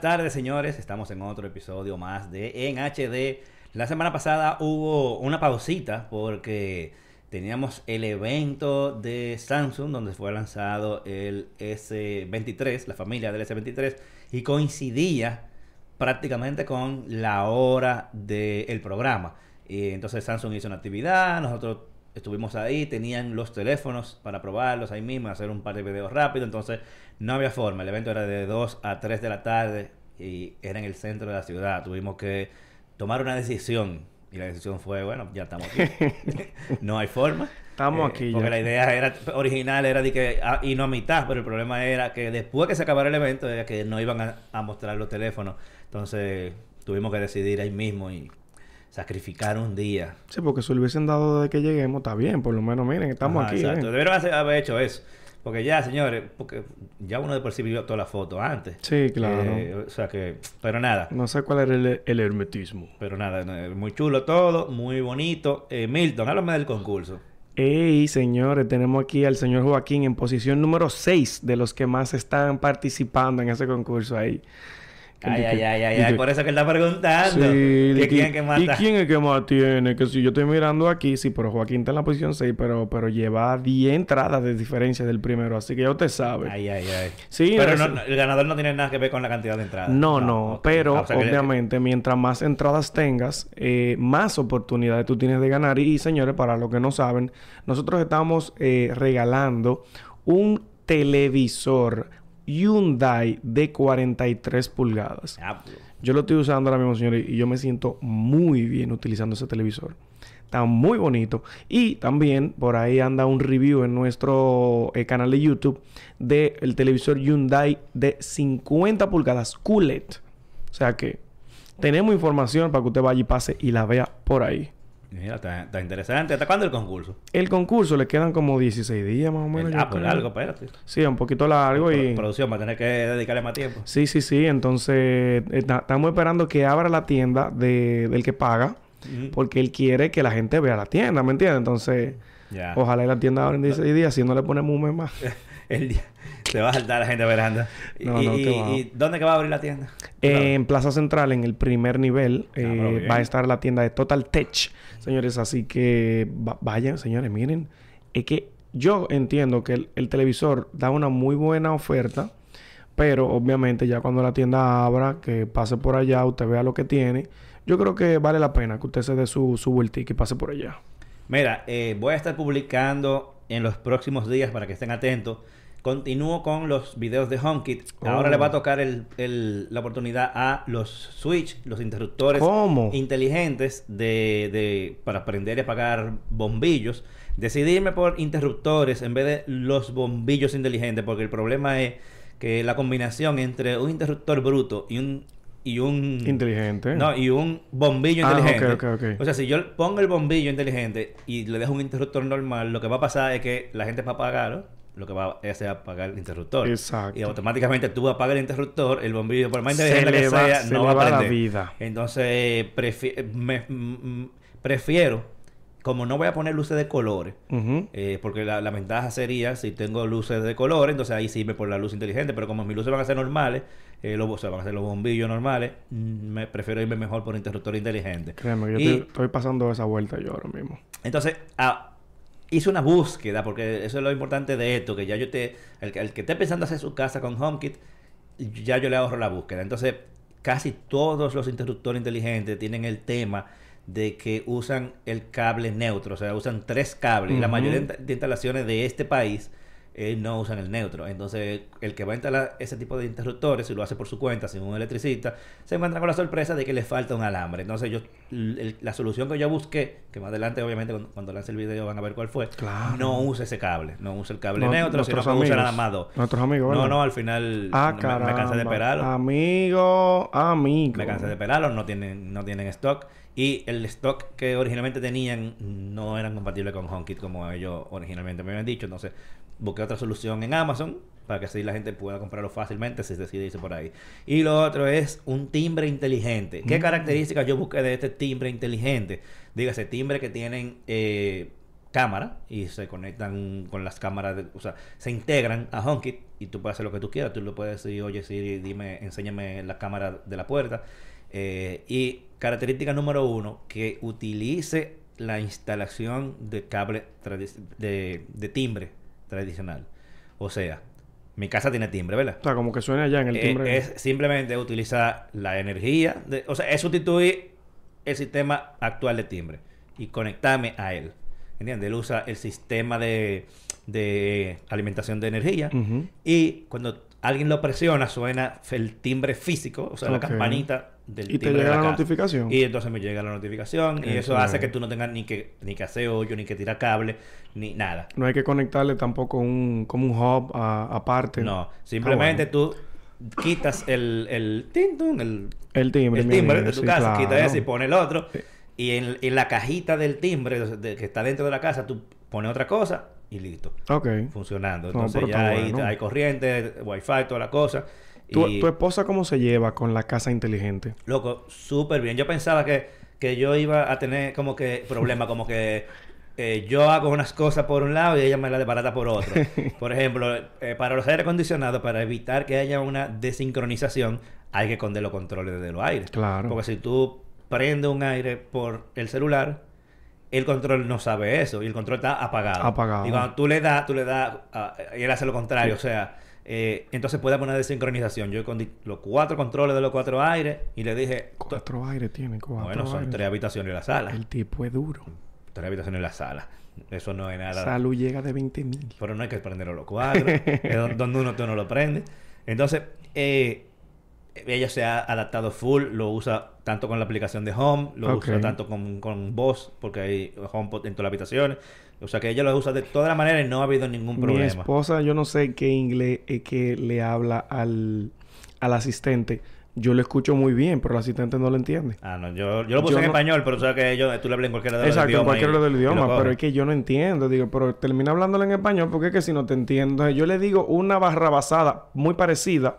Buenas tardes, señores. Estamos en otro episodio más de En HD. La semana pasada hubo una pausita porque teníamos el evento de Samsung donde fue lanzado el S23, la familia del S23, y coincidía prácticamente con la hora del programa. Y entonces Samsung hizo una actividad, nosotros estuvimos ahí, tenían los teléfonos para probarlos ahí mismo, hacer un par de videos rápidos, entonces no había forma, el evento era de 2 a 3 de la tarde y era en el centro de la ciudad, tuvimos que tomar una decisión y la decisión fue, bueno, ya estamos aquí, no hay forma. Estamos Eh, aquí Porque ya. la idea era original era de que ah, y no a mitad, pero el problema era que después que se acabara el evento era que no iban a, a mostrar los teléfonos. Entonces tuvimos que decidir ahí mismo y sacrificar un día. Sí, porque si lo hubiesen dado desde que lleguemos, está bien. Por lo menos, miren, estamos Ajá, aquí. Exacto. ¿eh? Hacer- haber hecho eso. Porque ya, señores, porque ya uno de por sí vio toda la foto antes. Sí, claro. Eh, o sea que, pero nada. No sé cuál era el, el hermetismo. Pero nada, muy chulo todo, muy bonito. Eh, Milton, háblame del concurso. Ey, señores, tenemos aquí al señor Joaquín en posición número 6 de los que más están participando en ese concurso ahí. Que Ay, ay, que- ay, ay, ay, que- por eso que él está preguntando. Sí, que que- quién que mata. ¿Y quién es que más tiene? Que si yo estoy mirando aquí, sí, pero Joaquín está en la posición 6, pero, pero lleva 10 entradas de diferencia del primero, así que ya usted sabe. Ay, ay, ay. Sí, pero no- no, el ganador no tiene nada que ver con la cantidad de entradas. No, no, pero Ah, o sea que- obviamente mientras más entradas tengas, eh, más oportunidades tú tienes de ganar. Y, señores, para los que no saben, nosotros estamos eh, regalando un televisor Hyundai de 43 pulgadas. Yo lo estoy usando ahora mismo, señores, y yo me siento muy bien utilizando ese televisor. Está muy bonito. Y también por ahí anda un review en nuestro eh, canal de YouTube del televisor Hyundai de 50 pulgadas QLED. O sea que tenemos información para que usted vaya y pase y la vea por ahí. Mira, está, está interesante. ¿Hasta cuándo el concurso? El concurso le quedan como 16 días más o menos. El- ah, pues algo, espérate. Sí, un poquito largo y... Producción va a tener que dedicarle más tiempo. Sí, sí, sí. Entonces, está- estamos esperando que abra la tienda de, del que paga. Porque él quiere que la gente vea la tienda, ¿me entiendes? Entonces, ojalá y la tienda abra en 16 días. Si no le ponemos un mes más. El día- Se va a saltar la gente veranda. Y, No, no, y- qué va. y dónde que va a abrir la tienda? En Plaza Central, en el primer nivel, eh, Ah, bien. va a estar la tienda de Total Tech, señores. Así que va- vayan, señores, miren. Es que yo entiendo que el, el televisor da una muy buena oferta, pero obviamente ya cuando la tienda abra, que pase por allá, usted vea lo que tiene. Yo creo que vale la pena que usted se dé su, su vueltica y pase por allá. Mira, eh, voy a estar publicando en los próximos días para que estén atentos. Continúo con los videos de HomeKit. Ahora Oh. le va a tocar el- el- la oportunidad a los switch, los interruptores ¿Cómo? inteligentes de, de- para prender y apagar bombillos. Decidirme por interruptores en vez de los bombillos inteligentes, porque el problema es que la combinación entre un interruptor bruto y un y un Inteligente. no, y un bombillo Ah, inteligente. ok, ok, ok. O sea, si yo pongo el bombillo inteligente y le dejo un interruptor normal, lo que va a pasar es que la gente va a apagarlo, lo que va a hacer es apagar el interruptor. Exacto. Y automáticamente tú apagas el interruptor, el bombillo, por más inteligente que va- sea, se no va a va la prender. vida. Entonces, prefi- me- mm, prefiero, como no voy a poner luces de colores, eh, porque la, la ventaja sería si tengo luces de color, entonces ahí sí me por la luz inteligente, pero como mis luces van a ser normales, eh, los, o sea, van a ser los bombillos normales, mm, me prefiero irme mejor por interruptor inteligente. Créeme, yo Y- estoy, pasando esa vuelta yo ahora mismo. Entonces, ah, hice una búsqueda, porque eso es lo importante de esto, que ya yo te, el, que- el que esté pensando hacer su casa con HomeKit, ya yo le ahorro la búsqueda. Entonces, casi todos los interruptores inteligentes tienen el tema de que usan el cable neutro, o sea, usan tres cables. Y la mayoría de instalaciones de este país eh, no usan el neutro. Entonces, el que va a instalar ese tipo de interruptores, si lo hace por su cuenta, sin un electricista, se encuentra con la sorpresa de que le falta un alambre. Entonces, yo el- la solución que yo busqué, que más adelante, obviamente, cuando, cuando lance el video van a ver cuál fue, Claro. no usa ese cable, no usa el cable No- neutro, sino que usa amigos. nada más dos. Nuestros amigos, No, ¿verdad? no, al final Ah, me- me, cansé de esperarlo. Amigo, amigo. Me cansé de pelarlos, no tienen, no tienen stock. Y el stock que originalmente tenían no eran compatibles con HomeKit como ellos originalmente me habían dicho. Entonces busqué otra solución en Amazon para que así la gente pueda comprarlo fácilmente si decide irse por ahí. Y lo otro es un timbre inteligente. ¿Qué Mm. características yo busqué de este timbre inteligente? Dígase, timbre que tienen eh, cámara y se conectan con las cámaras, de- o sea, se integran a HomeKit y tú puedes hacer lo que tú quieras. Tú le puedes decir, oye, Siri, dime, enséñame la cámara de la puerta. Eh, y característica número uno, que utilice la instalación de cable de timbre tradicional. O sea, mi casa tiene timbre, ¿verdad? O sea, como que suena allá en el Eh, timbre. es simplemente utilizar la energía, de- o sea, es sustituir el sistema actual de timbre y conectarme a él. ¿Entiendes? Él usa el sistema de, de alimentación de energía y cuando alguien lo presiona suena el timbre físico, o sea, la campanita del Y te timbre de llega la notificación. Y entonces me llega la notificación y eso Eso hace que tú no tengas ni que, ni que hacer hoyo, ni que tirar cable, ni nada. No hay que conectarle tampoco un, como un hub aparte. No, simplemente Ah, bueno. tú quitas el, el tintun, el, El timbre. el timbre de tu sí, casa, claro. quita ese y pone el otro. Y en, en la cajita del timbre de- que está dentro de la casa, tú pones otra cosa y listo. Ok. Funcionando. Entonces ya hay, hay corriente, wifi, toda la cosa. ¿Tu, y, tu esposa cómo se lleva con la casa inteligente? loco, súper bien. Yo pensaba que, que yo iba a tener como que problemas, como que eh, yo hago unas cosas por un lado y ella me la desbarata por otro. Por ejemplo, eh, para los aire acondicionados, para evitar que haya una desincronización, hay que esconder los controles desde los aires. Claro. Porque si tú prendes un aire por el celular, el control no sabe eso y el control está apagado. Apagado. Y cuando tú le das, tú le das, ah, y él hace lo contrario. O sea, eh, entonces puede haber una desincronización. Yo con los cuatro controles de los cuatro aires y le dije, Cuatro aires tiene, cuatro bueno, son aires. tres habitaciones en la sala. El tipo es duro. Tres habitaciones en la sala. Eso no es nada. Salud llega de 20 mil. Pero no hay que prenderlo los cuatro. es don- donde uno tú no lo prende. Entonces, eh, ella se ha adaptado full. Lo usa tanto con la aplicación de Home. Lo usa tanto con, con voz. Porque hay HomePod en todas las habitaciones. O sea que ella lo usa de todas las maneras y no ha habido ningún Mi problema. esposa, yo no sé qué inglés es que le habla al, al asistente. Yo lo escucho muy bien, pero el asistente no lo entiende. Ah, no. Yo, yo lo puse Yo en no- español, pero tú sabes que yo, tú le hablas en cualquiera de los Exacto, en cualquier lado del idioma, pero es que yo no entiendo. Digo, pero termina hablándolo en español porque es que si no te entiendo. Yo le digo una barra basada muy parecida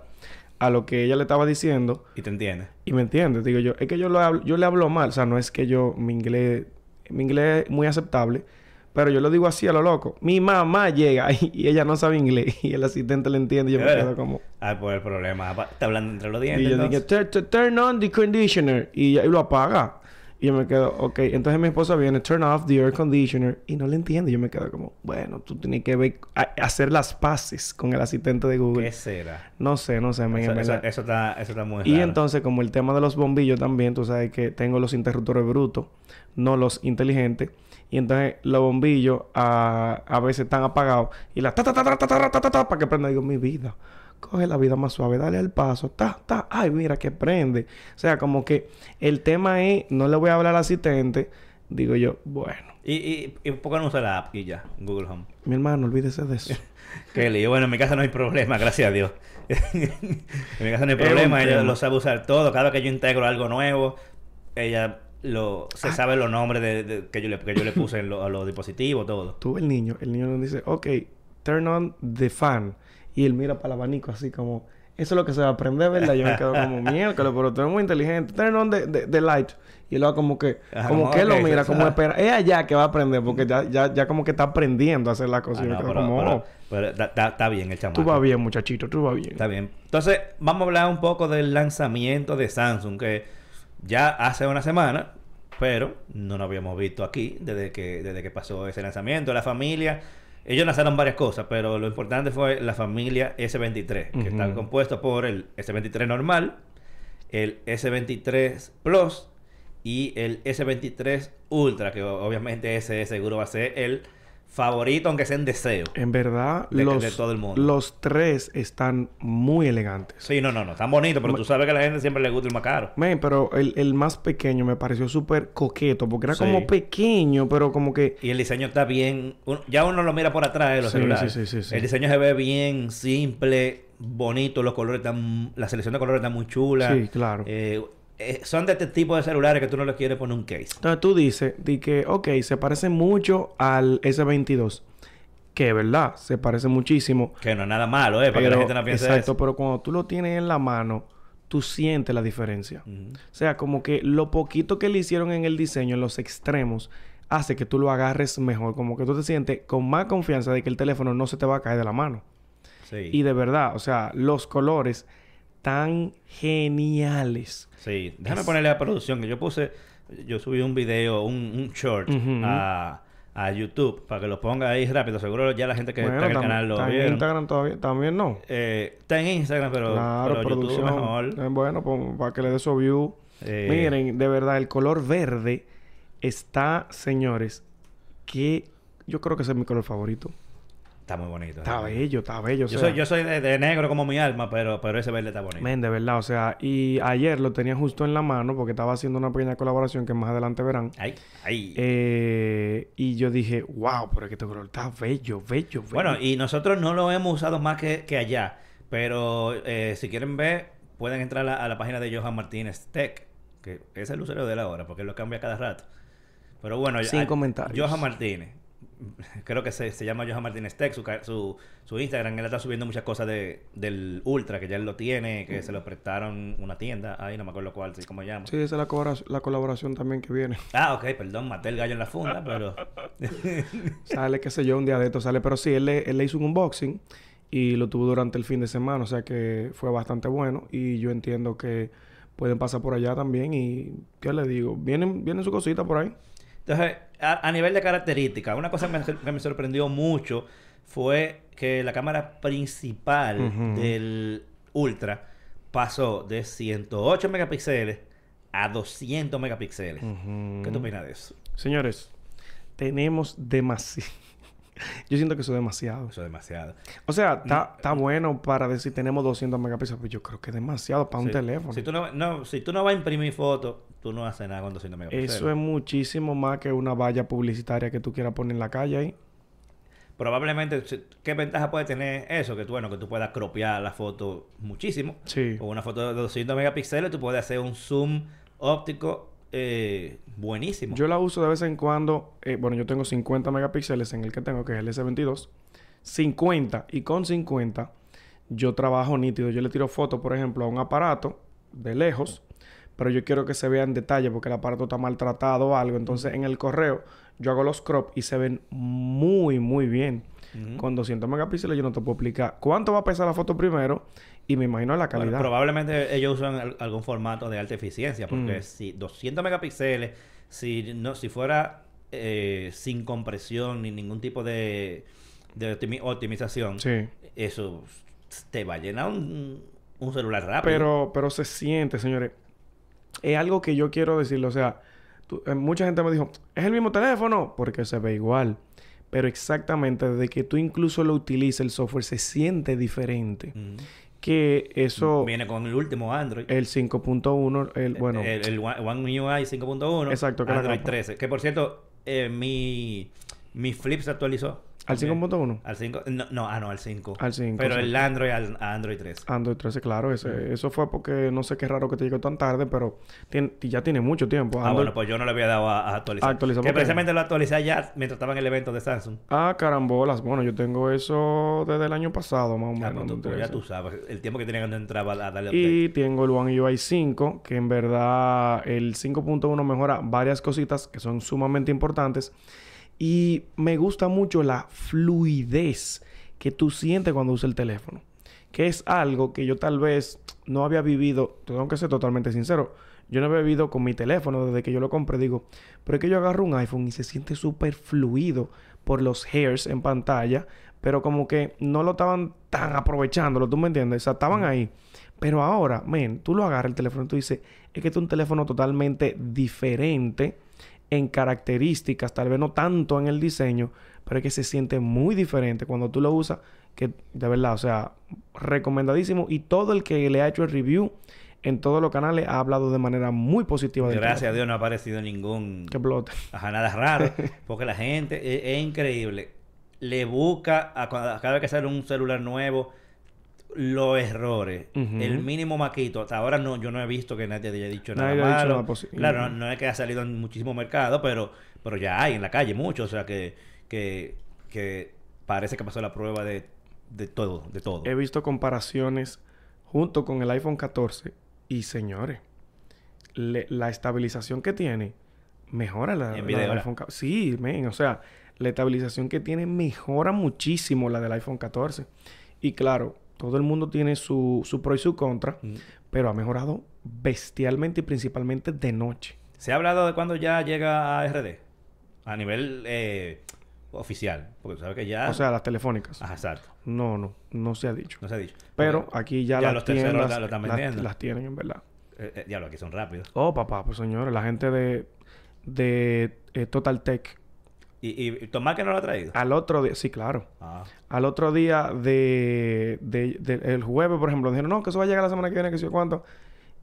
a lo que ella le estaba diciendo Y te entiendes. y me entiende. Digo yo, es que yo, lo hablo, yo le hablo mal. O sea, no es que yo, mi inglés, mi inglés es muy aceptable. Pero yo lo digo así a lo loco. Mi mamá llega y, y ella no sabe inglés y el asistente le entiende y yo me ¿De quedo como... Ah, pues el problema. Está hablando entre los dientes. Y yo dije, entonces. "Tur- tu- turn on the conditioner. Y, y lo apaga. Y yo me quedo, ok. Entonces mi esposa viene, turn off the air conditioner. Y no le entiende. Yo me quedo como, bueno, tú tienes que ver, a- hacer las paces con el asistente de Google. ¿Qué será? No sé, no sé. men, Eso, eso- está, eso está muy Y raro. entonces, como el tema de los bombillos también, tú sabes que tengo los interruptores brutos, no los inteligentes. Y entonces los bombillos a, a veces están apagados. Y la ta ta ta ta ta ta ta ta ta para que prenda. Digo, mi vida. Coge la vida más suave, dale al paso, ta, ta, ay, mira que prende. O sea, como que el tema es, no le voy a hablar al asistente, digo yo, bueno, Y, y, y ¿por qué no usa la app y ya? Google Home. mi hermano, olvídese de eso. Qué lío. Bueno, en mi casa no hay problema, gracias a Dios. en mi casa no hay problema. Ella lo sabe usar todo. Cada vez que yo integro algo nuevo, ella lo Ah. se sabe los nombres de, de- que, yo le, que yo le puse en lo- a los dispositivos, todo. Tuve el niño, el niño nos dice, ok, turn on the fan. Y él mira para el abanico así como, eso es lo que se va a aprender, ¿verdad? Yo me quedo como, miércoles, pero tú eres muy inteligente. Turn on the, the- the light. Y él va como que, Ajá, como que lo mira, como está. espera. Es allá que va a aprender, porque ya, ya, ya como que está aprendiendo a hacer las cosas. Ah, no, pero, como, pero- "Oh, pero está bien el chamaco. tú vas bien, muchachito, tú vas bien. Está bien. Entonces, vamos a hablar un poco del lanzamiento de Samsung, que ya hace una semana, pero no lo habíamos visto aquí desde que, desde que pasó ese lanzamiento. La familia, ellos lanzaron varias cosas, pero lo importante fue la familia S23, que está compuesto por el S23 normal, el S23 Plus y el S23 Ultra, que obviamente ese seguro va a ser el favorito, aunque sea en deseo. En verdad, De- los, de todo el mundo. los tres están muy elegantes. Sí, no, no, no, tan bonito, pero tú sabes que a la gente siempre le gusta el más caro. Men, pero el, el más pequeño me pareció súper coqueto, porque era Sí. como pequeño, pero como que... Y el diseño está bien. un- ya uno lo mira por atrás de los Sí, celulares. sí, sí, sí, sí. El diseño se ve bien simple, bonito. Los colores están. La selección de colores está muy chula. Sí, claro. Eh, eh, son de este tipo de celulares que tú no le quieres poner un case. Entonces tú dices, di que, ok, se parece mucho al S22. Que es verdad, se parece muchísimo. Que no es nada malo, ¿eh? Para que Pero, la gente no piense exacto, eso. pero cuando tú lo tienes en la mano, tú sientes la diferencia. O sea, como que lo poquito que le hicieron en el diseño, en los extremos, hace que tú lo agarres mejor. Como que tú te sientes con más confianza de que el teléfono no se te va a caer de la mano. Sí. Y de verdad, o sea, los colores tan geniales. Sí. Déjame ponerle a producción que yo puse... Yo subí un video, un, un short a, a YouTube para que lo ponga ahí rápido. Seguro ya la gente que Bueno, está en el canal lo está en vieron. Instagram todavía, también no. Eh, está en Instagram, pero, claro, pero YouTube producción. mejor. Eh, bueno, pues, para que le dé su view. Eh, Miren, de verdad, el color verde está, señores, que yo creo que ese es mi color favorito. Está muy bonito. Está bello, está bello. o Yo sea, soy, yo soy de, de negro como mi alma, pero, pero ese verde está bonito. Men, de verdad, o sea, y ayer lo tenía justo en la mano porque estaba haciendo una pequeña colaboración que más adelante verán. Ay, ay. Eh, y yo dije, wow, pero es que este color está bello, bello, bello. Bueno, y nosotros no lo hemos usado más que, que allá. Pero eh, si quieren ver, pueden entrar a la, a la página de Johan Martínez Tech, que es el usuario de la hora, porque él lo cambia cada rato. Pero bueno, Sin comentarios. Johan Martínez. Creo que se, se llama Johan Martínez Tech, su, su, su Instagram. Él está subiendo muchas cosas de, del Ultra, que ya él lo tiene, que se lo prestaron una tienda. Ahí no me acuerdo cuál, sí, cómo llama. Sí, esa es la, la colaboración también que viene. Ah, ok, perdón, maté el gallo en la funda, pero... Sale, qué sé yo, un día de esto sale. Pero sí, él le, él le hizo un unboxing y lo tuvo durante el fin de semana. O sea que fue bastante bueno. Y yo entiendo que pueden pasar por allá también. Y, ¿qué le digo? Vienen, vienen su cosita por ahí. Entonces, a, a nivel de características, una cosa que me, que me sorprendió mucho fue que la cámara principal del Ultra pasó de 108 megapíxeles a 200 megapíxeles. ¿Qué tú opinas de eso? Señores, tenemos demasiado. Yo siento que eso es demasiado. Eso es demasiado. O sea, está está bueno para decir tenemos 200 megapíxeles, pero yo creo que es demasiado para un teléfono. Si tú, no, no, si tú no vas a imprimir fotos, tú no haces nada con 200 megapíxeles. Eso es muchísimo más que una valla publicitaria que tú quieras poner en la calle ahí. Probablemente, ¿qué ventaja puede tener eso? Que tú, bueno, que tú puedas cropear la foto muchísimo. Sí. Con una foto de 200 megapíxeles, tú puedes hacer un zoom óptico eh, buenísimo. Yo la uso de vez en cuando. eh, bueno, yo tengo 50 megapíxeles en el que tengo, que es el S22. 50. Y con 50 yo trabajo nítido. Yo le tiro fotos, por ejemplo, a un aparato de lejos. Pero yo quiero que se vea en detalle porque el aparato está maltratado o algo. Entonces, en el correo, yo hago los crop y se ven muy, muy bien. Con 200 megapíxeles yo no te puedo explicar cuánto va a pesar la foto primero y me imagino la Bueno, calidad. probablemente ellos usan al- algún formato de alta eficiencia, porque Mm. si 200 megapíxeles, si no, si fuera eh, sin compresión ni ningún tipo de, de optimi- optimización, Sí. eso te va a llenar un, un celular rápido. Pero, pero se siente, señores. Es algo que yo quiero decirle. O sea, tú- eh, mucha gente me dijo, es el mismo teléfono, porque se ve igual. Pero exactamente, desde que tú incluso lo utilices, el software se siente diferente. Ujú. Que eso, viene con el último Android. el 5.1, el, bueno, el, el One One UI 5.1. Exacto, que Android capa. 13. Que por cierto, eh, mi, mi Flip se actualizó. Al también. 5.1. Al 5. No, no, ah, no, al 5. Al 5, Pero sí. el Android al, a Android 13. Android 13, claro. Ese, Eso fue porque no sé qué raro que te llegó tan tarde, pero tiene- ya tiene mucho tiempo. Ah, bueno, pues yo no le había dado a, a actualizar. Actualizar, que precisamente lo actualicé allá mientras estaba en el evento de Samsung. Ah, carambolas. Bueno, yo tengo eso desde el año pasado, más o Ah, menos. pues tú- no pues ya tú sabes. El tiempo que tenía cuando entraba a darle update. Y tengo el One UI 5, que en verdad el 5.1 mejora varias cositas que son sumamente importantes. Y me gusta mucho la fluidez que tú sientes cuando usas el teléfono. Que es algo que yo tal vez no había vivido, tengo que ser totalmente sincero. Yo no había vivido con mi teléfono desde que yo lo compré. Digo, pero es que yo agarro un iPhone y se siente súper fluido por los hairs en pantalla. Pero como que no lo estaban tan aprovechándolo, ¿tú me entiendes? O sea, estaban ahí. Pero ahora, men, tú lo agarras el teléfono y tú dices, es que este es un teléfono totalmente diferente en características, tal vez no tanto en el diseño, pero es que se siente muy diferente cuando tú lo usas, que de verdad, o sea, recomendadísimo. Y todo el que le ha hecho el review en todos los canales ha hablado de manera muy positiva del Gracias a. Dios no ha aparecido ningún... Que explote. Ajá, nada raro. Porque la gente es, es increíble. Le busca a cada vez que sale un celular nuevo los errores. El mínimo maquito. Hasta ahora no, yo no he visto que nadie haya dicho nada ha dicho malo. nada claro, no, no es que ha salido en muchísimo mercado, pero, pero ya hay en la calle mucho. O sea que, que, que parece que pasó la prueba de, de todo, de todo. He visto comparaciones junto con el iPhone 14 y señores, le- la estabilización que tiene, mejora la, del iPhone 14. Sí, men, o sea, la estabilización que tiene mejora muchísimo la del iPhone 14. Y claro, todo el mundo tiene su, su pro y su contra, Mm. pero ha mejorado bestialmente y principalmente de noche. ¿Se ha hablado de cuándo ya llega a RD? A nivel eh, oficial. Porque sabes que ya... O sea, las telefónicas. Ajá, exacto. No, no, no se ha dicho. No se ha dicho. Pero aquí ya, ya las los terceros tiendas la- lo están las- vendiendo. las tienen en verdad. eh, eh, diablo, aquí son rápidos. Oh, papá, pues señores, la gente de, de eh, Total Tech. ¿Y, y Tomás que no lo ha traído? Al otro día, sí, claro. Ah. Al otro día de, de- de- el jueves, por ejemplo, dijeron, no, que eso va a llegar la semana que viene, que sé yo cuánto.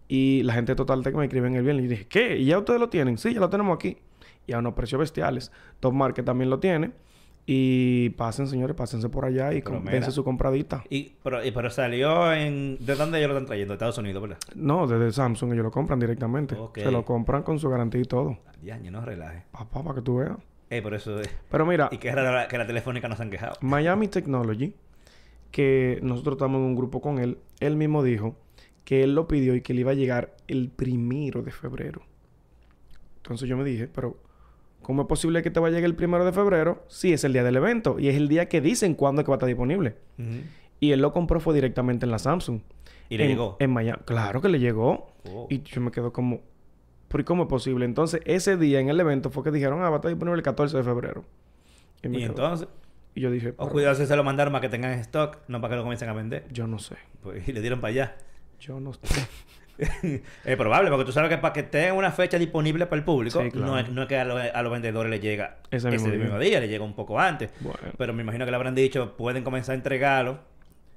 Y la gente de Total Tech me escriben el viernes y dije, ¿qué? ¿Y ya ustedes lo tienen? Sí, ya lo tenemos aquí. Y a unos precios bestiales. Top Market también lo tiene. Y pasen, señores, pásense por allá y mira. su compradita. Y, pero, y- pero salió en... ¿De dónde ellos lo están trayendo? De Estados Unidos, ¿verdad? No, desde Samsung ellos lo compran directamente. Se lo compran con su garantía y todo. Ya, no relaje. Papá, para que tú veas. Eh, por eso... eh, Pero mira, Y que raro la- que la telefónica no se han quejado. Miami Technology, que nosotros estamos en un grupo con él, él mismo dijo que él lo pidió y que le iba a llegar el primero de febrero. Entonces yo me dije, pero ¿cómo es posible que te va a llegar el primero de febrero si es el día del evento y es el día que dicen cuándo es que va a estar disponible? Y él lo compró fue directamente en la Samsung. ¿Y le En- llegó? En Miami. Claro que le llegó. Oh. Y yo me quedo como, ¿pero y cómo es posible? Entonces, ese día en el evento fue que dijeron, ah, va a estar disponible el 14 de febrero. Y entonces... y yo dije, O cuidado si se lo mandaron para que tengan en stock, no para que lo comiencen a vender. yo no sé. Pues, y le dieron para allá. Yo no sé. es probable, porque tú sabes que para que tengan una fecha disponible para el público, Sí, claro. no, es, no es que a, los- a los vendedores les llega Ese ese, mismo día. mismo día, le llega un poco antes. Bueno. Pero me imagino que le habrán dicho, pueden comenzar a entregarlo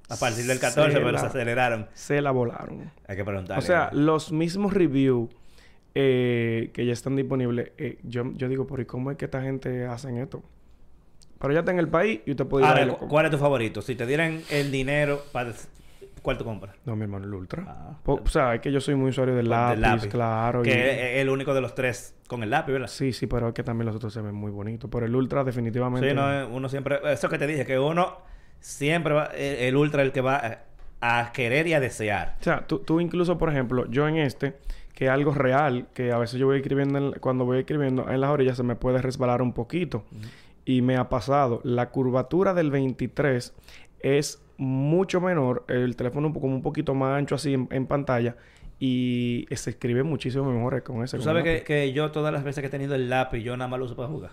a partir del 14, Se pero la- se aceleraron. Se la volaron. Hay que preguntarle. O sea, los mismos reviews eh, que ya están disponibles, eh, yo, yo digo, ¿por y cómo es que esta gente hacen esto? Pero ya está en el país y usted puede ir Ahora, a verlo. ¿cu- ¿cuál es tu favorito? Si te dieran el dinero, para ¿cuál tú compras? No, mi hermano, el Ultra. Ah. Po- o sea, es que yo soy muy usuario del Del lápiz, lápiz. claro. Que es el único de los tres con el lápiz, ¿verdad? Sí, sí, pero es que también los otros se ven muy bonitos. Pero el Ultra definitivamente... Sí, no, eh, uno siempre... Eso que te dije, que uno siempre va... El, el ultra es el que va a, a querer y a desear. O sea, tú, tú incluso, por ejemplo, yo en este, que es algo real, que a veces yo voy escribiendo, en- cuando voy escribiendo en las orillas se me puede resbalar un poquito. Y me ha pasado, la curvatura del 23 es mucho menor, el teléfono un poco, como un poquito más ancho así en, en pantalla y se escribe muchísimo mejor con ese. Tú sabes que, que yo todas las veces que he tenido el lápiz, yo nada más lo uso para jugar.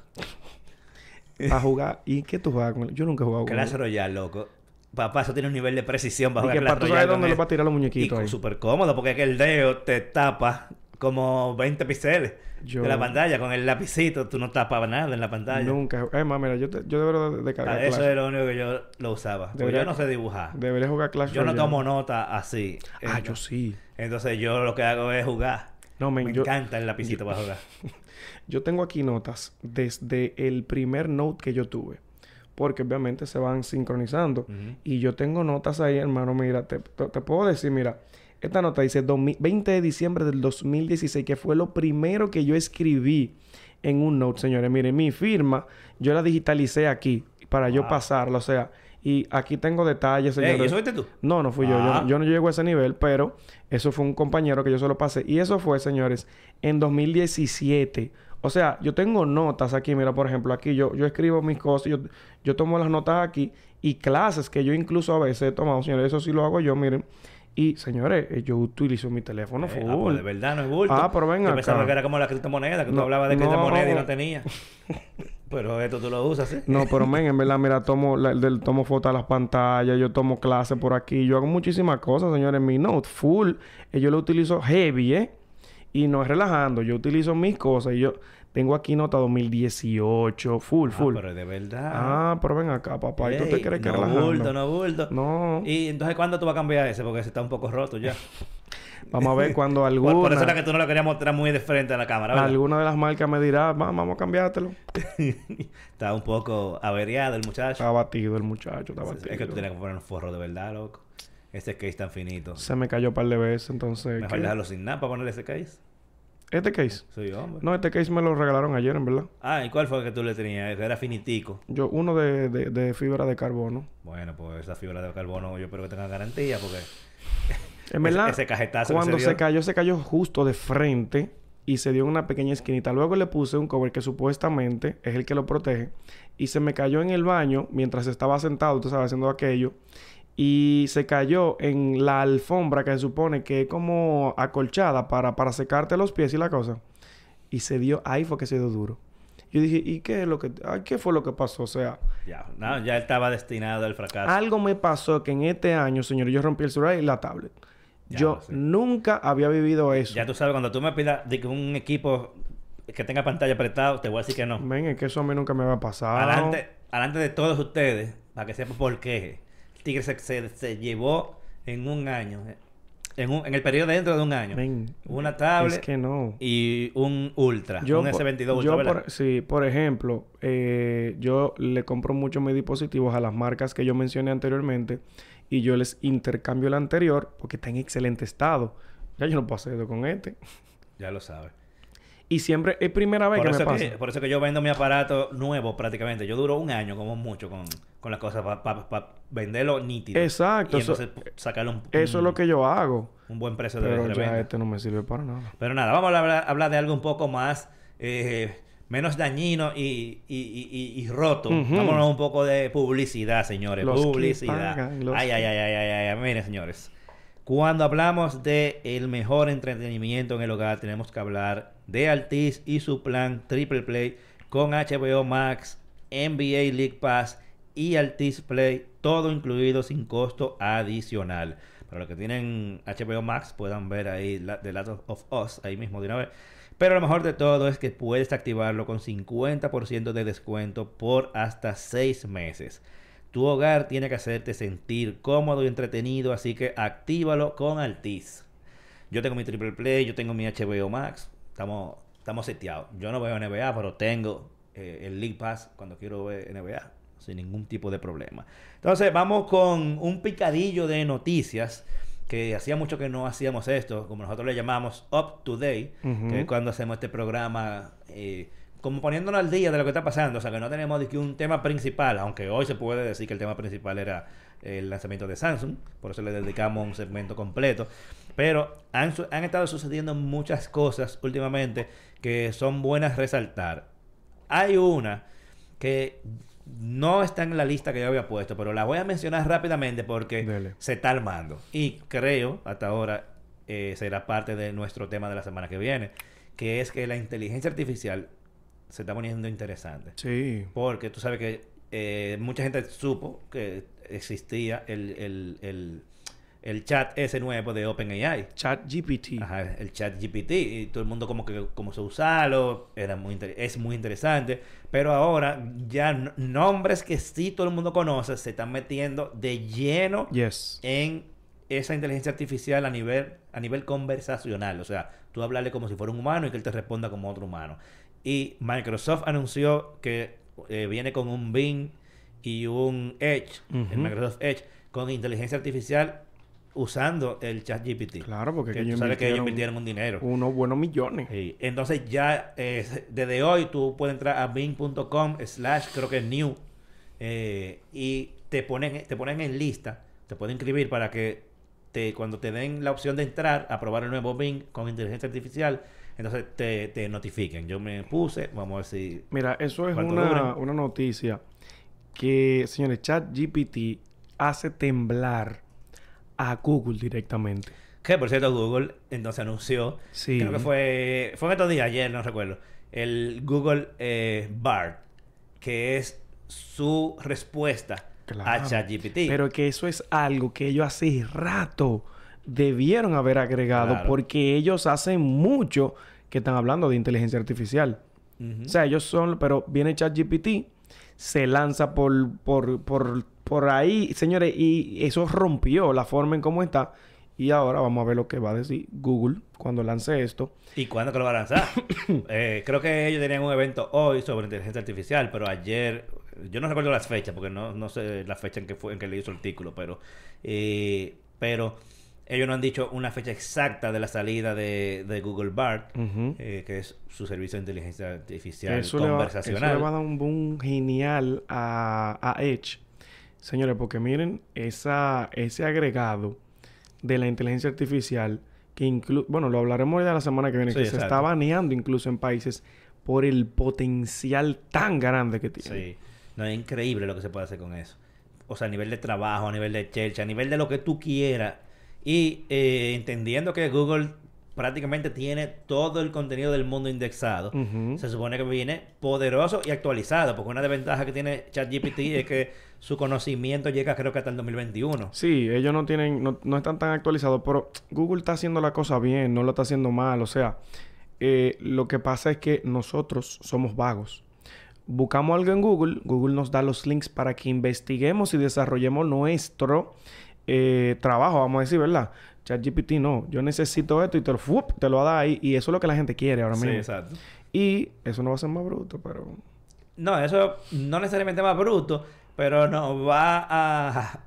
Para jugar. ¿Y qué tú juegas con él? Yo nunca he jugado con Clash él. Royale, loco. Papá, eso tiene un nivel de precisión para jugar que para tú sabes dónde le va a tirar los muñequitos Y súper cómodo porque es que el dedo te tapa como 20 píxeles Yo- de la pantalla. Con el lapicito tú no tapas nada en la pantalla. Nunca. Es más, mira, yo, te- yo debería de, de Ah, cargar eso Clash. es lo único que yo lo usaba. Porque Debería- yo no sé dibujar. Debería jugar Clash Yo no Royale. tomo nota así. Ah, Entonces- yo sí. Entonces yo lo que hago es jugar. No, men, Me yo- encanta el lapicito para jugar. Yo tengo aquí notas desde el primer note que yo tuve. Porque obviamente se van sincronizando. Y yo tengo notas ahí, hermano. Mira, te, te- te puedo decir, mira. Esta nota dice 2000 20 de diciembre del 2016, que fue lo primero que yo escribí en un note, señores. Miren, mi firma, yo la digitalicé aquí para yo pasarla. O sea, y aquí tengo detalles, señores. ¿y eso tú? No, no fui yo. Ah. yo. Yo no llego a ese nivel, pero eso fue un compañero que yo se lo pasé. Y eso fue, señores, en 2017. O sea, yo tengo notas aquí. Mira, por ejemplo, aquí yo, yo escribo mis cosas. Yo, yo tomo las notas aquí. Y clases que yo incluso a veces he tomado, señores. Eso sí lo hago yo, miren. Y, señores, eh, yo utilizo mi teléfono Eh, full. ah, pues de verdad no es bulto. Ah, pero ven Yo pensaba acá. que era como la criptomoneda, que tú No, hablabas de no. criptomoneda y no tenía. pero esto tú lo usas, ¿sí? No, pero men, en verdad, mira, tomo, la- del, tomo fotos a las pantallas, yo tomo clases por aquí, yo hago muchísimas cosas, señores. Mi note full, eh, yo lo utilizo heavy, ¿eh? Y no es relajando, yo utilizo mis cosas y yo tengo aquí nota 2018, full, Ah, full. pero de verdad. Ah, pero ven acá, papá, ¿y tú te crees que no relajando? bulto, no bulto. No. Y entonces, ¿cuándo tú vas a cambiar ese? Porque ese está un poco roto ya. Vamos a ver cuando alguna, por eso era que tú no lo querías mostrar muy de frente a la cámara, ¿verdad? alguna de las marcas me dirá, "Va, vamos a cambiártelo. está un poco averiado el muchacho. Está batido el muchacho, está es batido. que tú tienes que poner un forro de verdad, loco. Ese case tan finito. Se me cayó un par de veces, entonces... Mejor ¿qué? dejarlo sin nada para ponerle ese case. ¿Este case? Sí, hombre. No, este case me lo regalaron ayer, en verdad. Ah, ¿y cuál fue el que tú le tenías? Era finitico. Yo, uno de, de, de fibra de carbono. Bueno, pues esa fibra de carbono yo espero que tenga garantía porque En verdad, ese cajetazo que cuando se se, dio. cayó, se cayó justo de frente y se dio una pequeña esquinita. Luego le puse un cover que supuestamente es el que lo protege y se me cayó en el baño mientras estaba sentado, tú sabes, haciendo aquello. Y se cayó en la alfombra que se supone que es como acolchada para, para secarte los pies y la cosa. Y se dio, ahí fue que se dio duro. Yo dije, ¿y qué es lo que, ay, qué fue lo que pasó? O sea, Ya, no, ya estaba destinado al fracaso. algo me pasó que en este año, señor, yo rompí el celular y la tablet. Ya yo nunca había vivido eso. Ya tú sabes, cuando tú me pidas de que un equipo que tenga pantalla apretado, te voy a decir que no. Ven, es que eso a mí nunca me había pasado. Adelante, adelante de todos ustedes, para que sepan por qué. El Tigre se, se- se llevó en un año, en, un- en el periodo dentro de un año, una tablet es que no. y un Ultra, un por- S22 Ultra, yo por- sí, por ejemplo, eh, yo le compro mucho mis dispositivos a las marcas que yo mencioné anteriormente y yo les intercambio el anterior porque está en excelente estado. Ya yo no puedo hacer eso con este. Ya lo sabes. Y siempre es primera vez Por que me eso pasa. que, por eso que yo vendo mi aparato nuevo prácticamente. Yo duro un año como mucho con, con las cosas para venderlo nítido. Exacto, Y eso- entonces sacarle un, Eso es lo que yo hago. un buen precio de, Pero de ya venta. este no me sirve para nada. Pero nada, vamos a hablar, hablar de algo un poco más, eh, menos dañino y, y, y, roto. Ujú. Vámonos un poco de publicidad, señores. Los publicidad. pagan, los Ay, ay, ay, ay, ay, ay, ay. Miren, señores. Cuando hablamos de el mejor entretenimiento en el hogar, tenemos que hablar de Altiz y su plan Triple Play con HBO Max, NBA League Pass y Altiz Play, todo incluido sin costo adicional. Para los que tienen HBO Max puedan ver ahí la, The Last of Us ahí mismo de una vez. Pero lo mejor de todo es que puedes activarlo con 50% de descuento por hasta 6 meses. Tu hogar tiene que hacerte sentir cómodo y entretenido, así que actívalo con Altiz. Yo tengo mi Triple Play, yo tengo mi HBO Max, estamos, estamos seteados. Yo no veo NBA, pero tengo eh, el League Pass cuando quiero ver NBA, sin ningún tipo de problema. Entonces, vamos con un picadillo de noticias, que hacía mucho que no hacíamos esto, como nosotros le llamamos Up to Ujú. que es cuando hacemos este programa eh, como poniéndonos al día de lo que está pasando, o sea que no tenemos un tema principal, aunque hoy se puede decir que el tema principal era el lanzamiento de Samsung, por eso le dedicamos un segmento completo, pero han, han estado sucediendo muchas cosas últimamente que son buenas resaltar. Hay una que no está en la lista que yo había puesto, pero la voy a mencionar rápidamente porque Dele. se está armando. Y creo, hasta ahora, eh, será parte de nuestro tema de la semana que viene, que es que la inteligencia artificial se está poniendo interesante. Sí. Porque tú sabes que eh, mucha gente supo que existía el, el, el, el chat ese nuevo de OpenAI. Chat GPT. Ajá, el chat GPT y todo el mundo como que cómo se usarlo, era muy es muy interesante, pero ahora ya nombres que sí todo el mundo conoce se están metiendo de lleno Yes. en esa inteligencia artificial a nivel a nivel conversacional, o sea, tú hablarle como si fuera un humano y que él te responda como otro humano. Y Microsoft anunció que eh, viene con un Bing y un Edge, el Ujú. Microsoft Edge con inteligencia artificial usando el chat GPT. Claro, porque que ellos sabes que ellos invirtieron un dinero. Unos buenos millones. Sí. Entonces ya eh, desde hoy tú puedes entrar a bing.com slash creo que es new eh, y te ponen, te ponen en lista, te pueden inscribir para que te, cuando te den la opción de entrar a probar el nuevo Bing con inteligencia artificial, entonces te, te notifiquen. Yo me puse, vamos a ver si... Mira, eso es ¿Cuánto una, una noticia que, señores, Chat GPT hace temblar a Google directamente. Que por cierto Google entonces anunció, Sí. creo que fue, fue en estos días, ayer, no recuerdo, el Google eh, Bard, que es su respuesta a. ChatGPT. Pero que eso es algo que ellos hace rato debieron haber agregado Claro. porque ellos hacen mucho que están hablando de inteligencia artificial. O sea, ellos son, pero viene ChatGPT, se lanza por, por, por, por ahí, señores, y eso rompió la forma en cómo está. Y ahora vamos a ver lo que va a decir Google cuando lance esto. ¿Y cuándo que lo va a lanzar? Eh, creo que ellos tenían un evento hoy sobre inteligencia artificial, pero ayer, yo no recuerdo las fechas, porque no, no sé la fecha en que fue en que le hizo el artículo, pero, eh, pero ellos no han dicho una fecha exacta de la salida de, de Google Bard, eh, que es su servicio de inteligencia artificial Eso le, va, eso conversacional. le va a dar un boom genial a, a Edge. Señores, porque miren esa, ese agregado de la inteligencia artificial que incluso, bueno, lo hablaremos ya la semana que viene, Sí, que se está baneando incluso en países por el potencial tan grande que tiene. Sí. No, es increíble lo que se puede hacer con eso. O sea, a nivel de trabajo, a nivel de church, a nivel de lo que tú quieras. Y eh, entendiendo que Google prácticamente tiene todo el contenido del mundo indexado, se supone que viene poderoso y actualizado. Porque una desventaja que tiene ChatGPT es que su conocimiento llega creo que hasta el 2021. Sí, ellos no tienen, no, no están tan actualizados, pero Google está haciendo la cosa bien, no lo está haciendo mal. O sea, eh, lo que pasa es que nosotros somos vagos. Buscamos algo en Google, Google nos da los links para que investiguemos y desarrollemos nuestro eh, trabajo, vamos a decir, ¿verdad? ChatGPT no, yo necesito esto y te lo, ¡fup! te lo da ahí y eso es lo que la gente quiere ahora Sí, mismo. exacto. y eso no va a ser más bruto, pero No, eso no necesariamente más bruto, pero nos va a,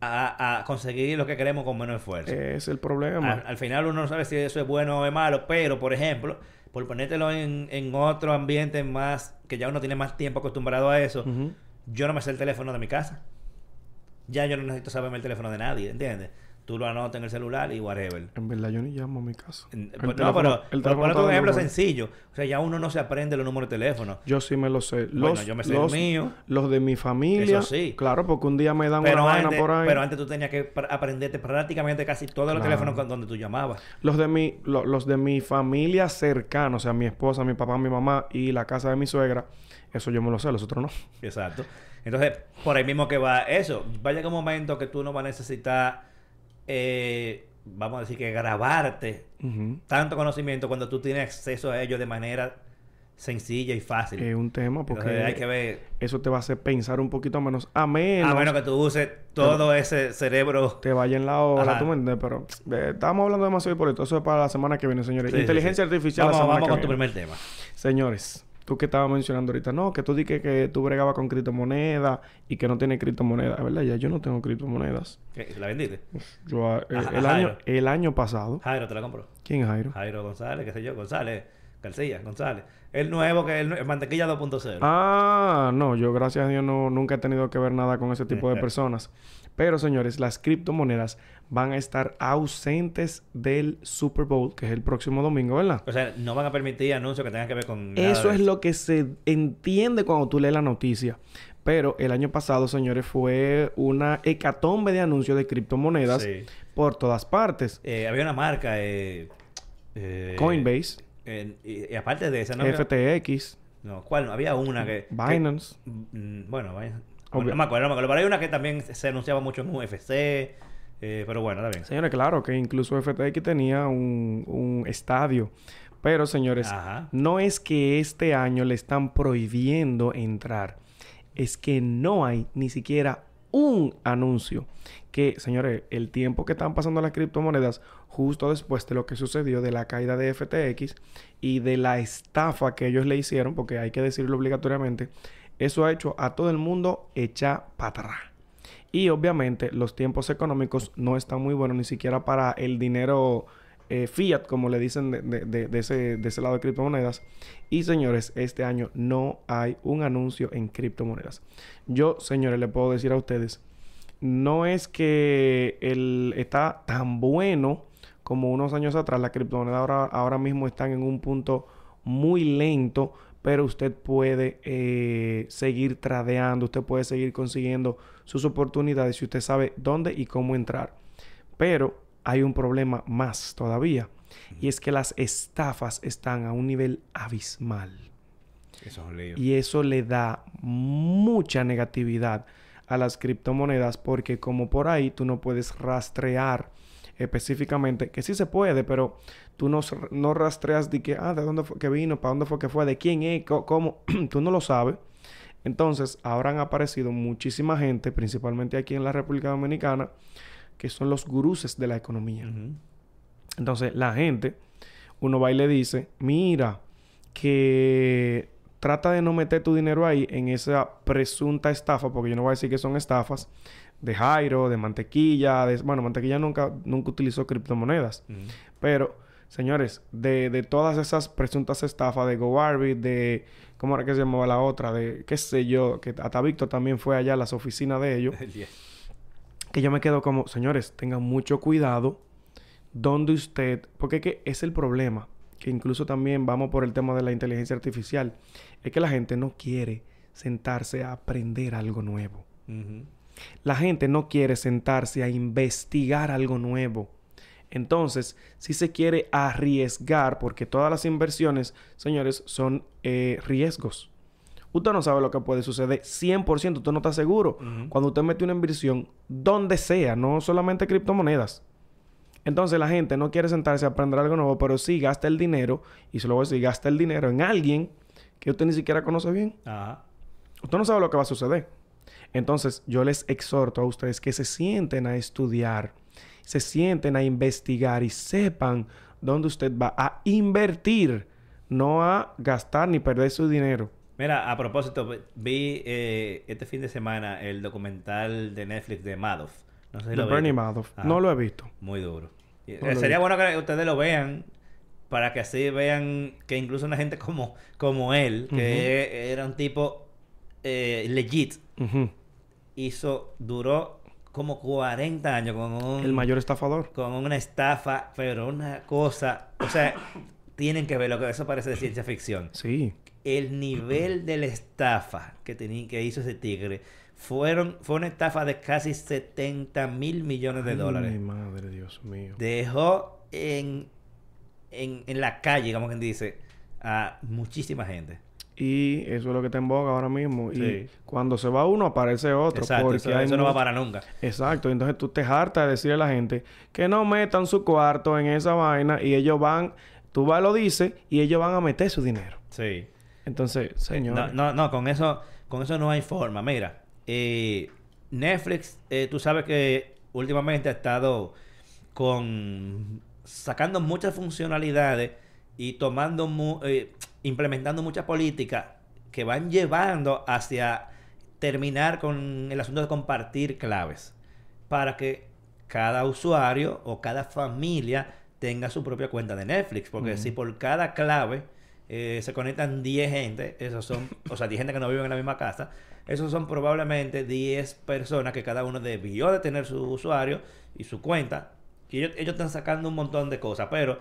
a, a conseguir lo que queremos con menos esfuerzo. es el problema. Al, al final uno no sabe si eso es bueno o es malo, pero por ejemplo, por ponértelo en, en otro ambiente más, que ya uno tiene más tiempo acostumbrado a eso, yo no me sé el teléfono de mi casa. Ya yo no necesito saberme el teléfono de nadie, ¿entiendes? Tú lo anotas en el celular y whatever. En verdad, yo ni llamo a mi casa. El pues, teléfono- no, pero, el pero está un ejemplo sencillo. O sea, ya uno no se aprende los números de teléfono. Yo sí me lo sé. Bueno, Los, yo me sé los, el mío. los de mi familia. Eso sí. Claro, porque un día me dan Pero una vaina antes, por ahí. pero antes tú tenías que pr- aprenderte prácticamente casi todos los teléfonos con donde tú llamabas. Los de mi, lo- los de mi familia cercana, o sea, mi esposa, mi papá, mi mamá y la casa de mi suegra, eso yo me lo sé, los otros no. Exacto. Entonces, por ahí mismo que va eso. Va a llegar un momento que tú no vas a necesitar, eh, vamos a decir que grabarte tanto conocimiento cuando tú tienes acceso a ello de manera sencilla y fácil. Es un tema porque Entonces, hay que ver, eso te va a hacer pensar un poquito menos. A menos a menos que tú uses todo ese cerebro. te vaya en la hora, tú me entiendes, pero eh, estamos hablando demasiado por esto. Eso es para la semana que viene, señores. Sí, Inteligencia sí. artificial Vamos, la semana vamos que con tu primer tema. Señores, tú que estabas mencionando ahorita, no, que tú di que, tú bregabas con criptomonedas y que no tienes criptomonedas, ¿verdad? Ya yo no tengo criptomonedas. ¿Qué? ¿La vendiste? Yo, eh, Ajá, el, año, el año pasado, Jairo te la compró. ¿quién es Jairo? Jairo González, qué sé yo, González, García, González. El nuevo que el, el mantequilla 2.0. Ah, no, yo gracias a Dios no, nunca he tenido que ver nada con ese tipo de personas. Pero señores, las criptomonedas van a estar ausentes del Super Bowl, que es el próximo domingo, ¿verdad? O sea, no van a permitir anuncios que tengan que ver con. nada Eso de es lo que se entiende cuando tú lees la noticia. Pero el año pasado, señores, fue una hecatombe de anuncios de criptomonedas Sí. por todas partes. Eh, había una marca. Eh, eh, Coinbase, y, y aparte de esa, ¿no? FTX, No, ¿cuál? Había una que. Binance. que- mm, bueno, Binance. Obvio. No me acuerdo, no me acuerdo. Pero hay una que también se anunciaba mucho en UFC. eh, pero bueno, está bien. Señores, claro que incluso FTX tenía un, un estadio. Pero, señores, Ajá. no es que este año le están prohibiendo entrar. Es que no hay ni siquiera un anuncio. Que, señores, el tiempo que están pasando las criptomonedas, justo después de lo que sucedió de la caída de FTX y de la estafa que ellos le hicieron, porque hay que decirlo obligatoriamente, eso ha hecho a todo el mundo echar para atrás. Y obviamente los tiempos económicos no están muy buenos ni siquiera para el dinero eh, fiat, como le dicen de, ese, de ese lado de criptomonedas. Y señores, este año no hay un anuncio en criptomonedas. Yo, señores, le puedo decir a ustedes, no es que el, está tan bueno como unos años atrás. Las criptomonedas ahora, ahora mismo están en un punto muy lento, pero usted puede eh, seguir tradeando, usted puede seguir consiguiendo sus oportunidades si usted sabe dónde y cómo entrar. Pero hay un problema más todavía, y es que las estafas están a un nivel abismal. Eso es un lío. Y eso le da mucha negatividad a las criptomonedas porque como por ahí tú no puedes rastrear específicamente, que sí se puede, pero tú no, no rastreas de que, ah, de dónde fue que vino, para dónde fue que fue, de quién es, cómo, tú no lo sabes. Entonces, ahora han aparecido muchísima gente, principalmente aquí en la República Dominicana, que son los guruses de la economía. Entonces, la gente, uno va y le dice, mira, que trata de no meter tu dinero ahí en esa presunta estafa, porque yo no voy a decir que son estafas, de Jairo, de Mantequilla, de... Bueno, Mantequilla nunca, nunca utilizó criptomonedas, pero, señores, de, de todas esas presuntas estafas de GoArbit, de... ¿Cómo era que se llamaba la otra? De, qué sé yo, que hasta Víctor también fue allá a las oficinas de ellos. Que yo me quedo como, señores, tengan mucho cuidado donde usted, porque es que es el problema, que incluso también vamos por el tema de la inteligencia artificial, es que la gente no quiere sentarse a aprender algo nuevo. La gente no quiere sentarse a investigar algo nuevo. Entonces, si se quiere arriesgar, porque todas las inversiones, señores, son eh, riesgos. Usted no sabe lo que puede suceder 100%, usted no está seguro. Cuando usted mete una inversión, donde sea, no solamente criptomonedas. Entonces la gente no quiere sentarse a aprender algo nuevo, pero sí gasta el dinero, y se lo voy a decir, gasta el dinero en alguien que usted ni siquiera conoce bien. Usted no sabe lo que va a suceder. Entonces yo les exhorto a ustedes que se sienten a estudiar, se sienten a investigar y sepan dónde usted va a invertir, no a gastar ni perder su dinero. Mira, a propósito, vi eh, este fin de semana el documental de Netflix de Madoff. No sé si de Bernie Madoff. No lo he visto. Muy duro. Eh, sería bueno que ustedes lo vean para que así vean que incluso una gente como, como él, que era un tipo eh, legit, hizo, duró como 40 años con un... El mayor estafador. Con una estafa, pero una cosa... O sea, tienen que ver lo que eso parece de ciencia ficción. Sí el nivel de la estafa que, tenía, que hizo ese tigre fueron, fue una estafa de casi 70 mil millones de dólares. Ay, madre, Dios mío. Dejó en, en, en la calle, como quien dice, a muchísima gente. Y eso es lo que está en boga ahora mismo. Y cuando se va uno, aparece otro. Exacto, eso, no va para nunca. Exacto. Entonces tú te hartas de decirle a la gente que no metan su cuarto en esa vaina y ellos van, tú vas lo dices y ellos van a meter su dinero. Sí. Entonces, señor. No, no, no, con eso, con eso no hay forma. Mira, eh, Netflix, eh, tú sabes que últimamente ha estado con sacando muchas funcionalidades y tomando eh, implementando muchas políticas que van llevando hacia terminar con el asunto de compartir claves para que cada usuario o cada familia tenga su propia cuenta de Netflix porque si por cada clave eh, se conectan 10 gente, esos son, o sea, 10 gente que no viven en la misma casa, esos son probablemente 10 personas que cada uno debió de tener su usuario y su cuenta. Y ellos, están sacando un montón de cosas, pero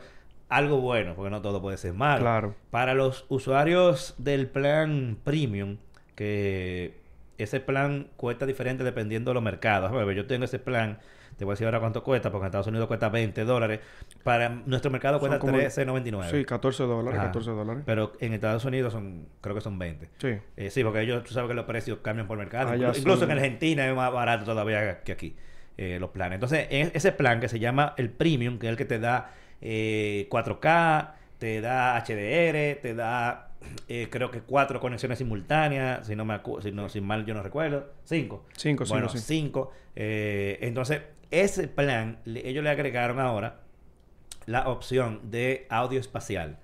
algo bueno, porque no todo puede ser malo. Claro. Para los usuarios del plan premium, que ese plan cuesta diferente dependiendo de los mercados. Yo tengo ese plan te voy a decir ahora cuánto cuesta, porque en Estados Unidos cuesta 20 dólares. Para nuestro mercado cuesta 13.99. Sí, 14 dólares, 14 dólares. Pero en Estados Unidos son, creo que son 20. Sí. Eh, sí, porque ellos, tú sabes que los precios cambian por mercado. incluso, en Argentina es más barato todavía que aquí, eh, los planes. Entonces, ese plan que se llama el Premium, que es el que te da 4K, eh, te da HDR, te da eh, creo que cuatro conexiones simultáneas, si no me si no, si mal yo no recuerdo, cinco. Cinco, bueno, cinco. Eh, entonces, ese plan, ellos le agregaron ahora la opción de audio espacial.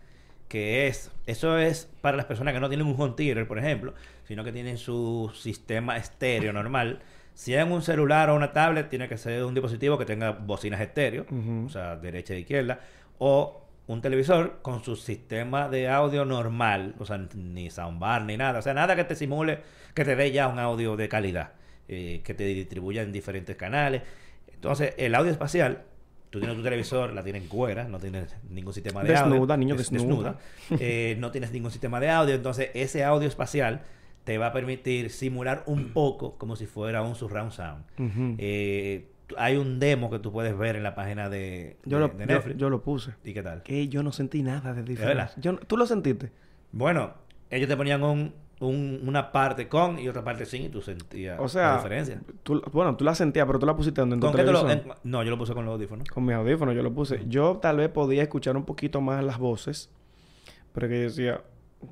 Que es, eso es para las personas que no tienen un home theater, por ejemplo, sino que tienen su sistema estéreo normal. Si es un celular o una tablet, tiene que ser un dispositivo que tenga bocinas estéreo, o sea, derecha e izquierda, o un televisor con su sistema de audio normal, o sea, ni soundbar ni nada, o sea, nada que te simule, que te dé ya un audio de calidad, eh, que te distribuya en diferentes canales. Entonces, el audio espacial, tú tienes tu televisor, la tienes cuera, no tienes ningún sistema de audio. Desnuda, niño, desnuda. Eh, no tienes ningún sistema de audio, entonces ese audio espacial te va a permitir simular un poco como si fuera un surround sound hay un demo que tú puedes ver en la página de, yo lo, Netflix. Yo, lo puse. ¿Y qué tal? Que yo no sentí nada de diferencia. Yo, ¿Tú lo sentiste? Bueno, ellos te ponían un, una parte con y otra parte sin y tú sentías o sea, la diferencia. Tú, bueno, tú la sentías, pero tú la pusiste donde en tu televisor. no, yo lo puse con los audífonos. Con mis audífonos yo lo puse. Yo tal vez podía escuchar un poquito más las voces, pero que yo decía,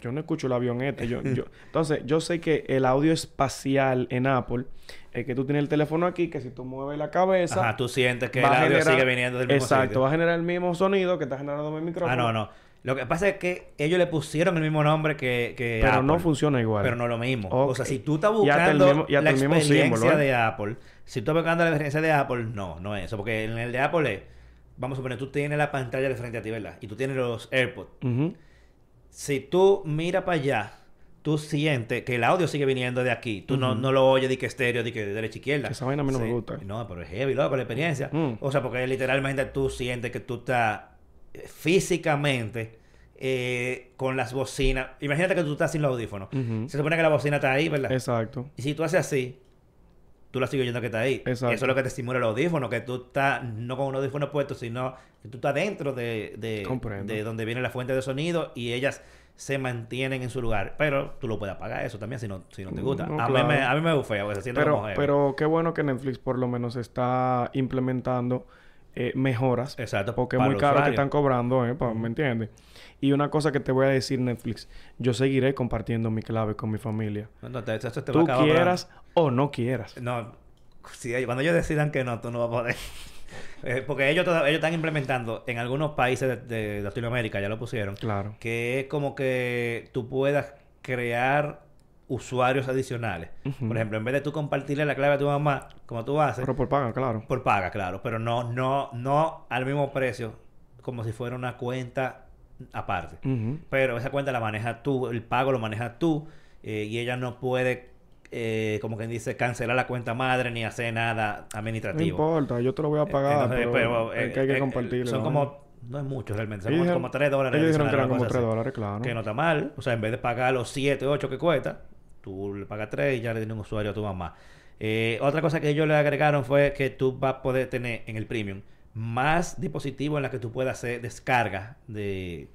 yo no escucho el avionete. Yo, yo, entonces, yo sé que el audio espacial en Apple es que tú tienes el teléfono aquí, que si tú mueves la cabeza. Ajá, tú sientes que el audio sigue viniendo del mismo Exacto, va a generar el mismo sonido que está generando mi micrófono. Ah, no, no. Lo que pasa es que ellos le pusieron el mismo nombre que, que Pero no funciona igual. Pero no lo mismo. O sea, si tú estás buscando la experiencia ¿eh? de Apple, si tú estás buscando la experiencia de Apple, no, no es eso. Porque en el de Apple es, vamos a suponer, tú tienes la pantalla de frente a ti, ¿verdad? Y tú tienes los AirPods. Si tú miras para allá, tú sientes que el audio sigue viniendo de aquí. Tú no, no lo oyes de que estéreo, de que de derecha izquierda. Esa vaina a mí no me gusta. No, pero es heavy, loco, la experiencia. Mm. O sea, porque literalmente tú sientes que tú estás eh, físicamente eh, con las bocinas. Imagínate que tú estás sin los audífonos. Se supone que la bocina está ahí, ¿verdad? Exacto. Y si tú haces así, tú la sigues oyendo que está ahí. Exacto. Eso es lo que te estimula el audífono, que tú estás no con un audífono puesto, sino que tú estás dentro de, de, de donde viene la fuente de sonido y ellas se mantienen en su lugar. Pero tú lo puedes apagar eso también si no, si no te gusta. No, a, claro. mí me, a mí me bufea, porque se siente Pero, como pero qué bueno que Netflix por lo menos está implementando eh, mejoras. Exacto. Porque es muy caro que están cobrando, ¿eh? Pa- ¿Me entiendes? Y una cosa que te voy a decir, Netflix. Yo seguiré compartiendo mi clave con mi familia. No, no, te- eso te va a Tú quieras o no quieras. No, si cuando ellos decidan que no, tú no vas a poder. Eh, porque ellos, ellos están implementando en algunos países de, de Latinoamérica, ya lo pusieron, Claro. que es como que tú puedas crear usuarios adicionales. Por ejemplo, en vez de tú compartirle la clave a tu mamá, como tú haces, Pero por paga, claro. por paga, claro, pero no, no, no al mismo precio, como si fuera una cuenta aparte. Pero esa cuenta la manejas tú, el pago lo manejas tú, eh, y ella no puede, eh, como quien dice, cancelar la cuenta madre ni hacer nada No administrativo. importa, yo te lo voy a pagar, Entonces, pero, pero, es eh, que hay que eh, compartirlo. Son ¿no? como, no es mucho realmente, son como, como 3 dólares. Ellos dijeron que eran como cosa 3 así. dólares, claro. Que no está mal. O sea, en vez de pagar los 7, 8 que cuesta, tú le pagas 3 y ya le tienes un usuario a tu mamá. Eh, otra cosa que ellos le agregaron fue que tú vas a poder tener en el premium más dispositivos en los que tú puedas hacer descarga de,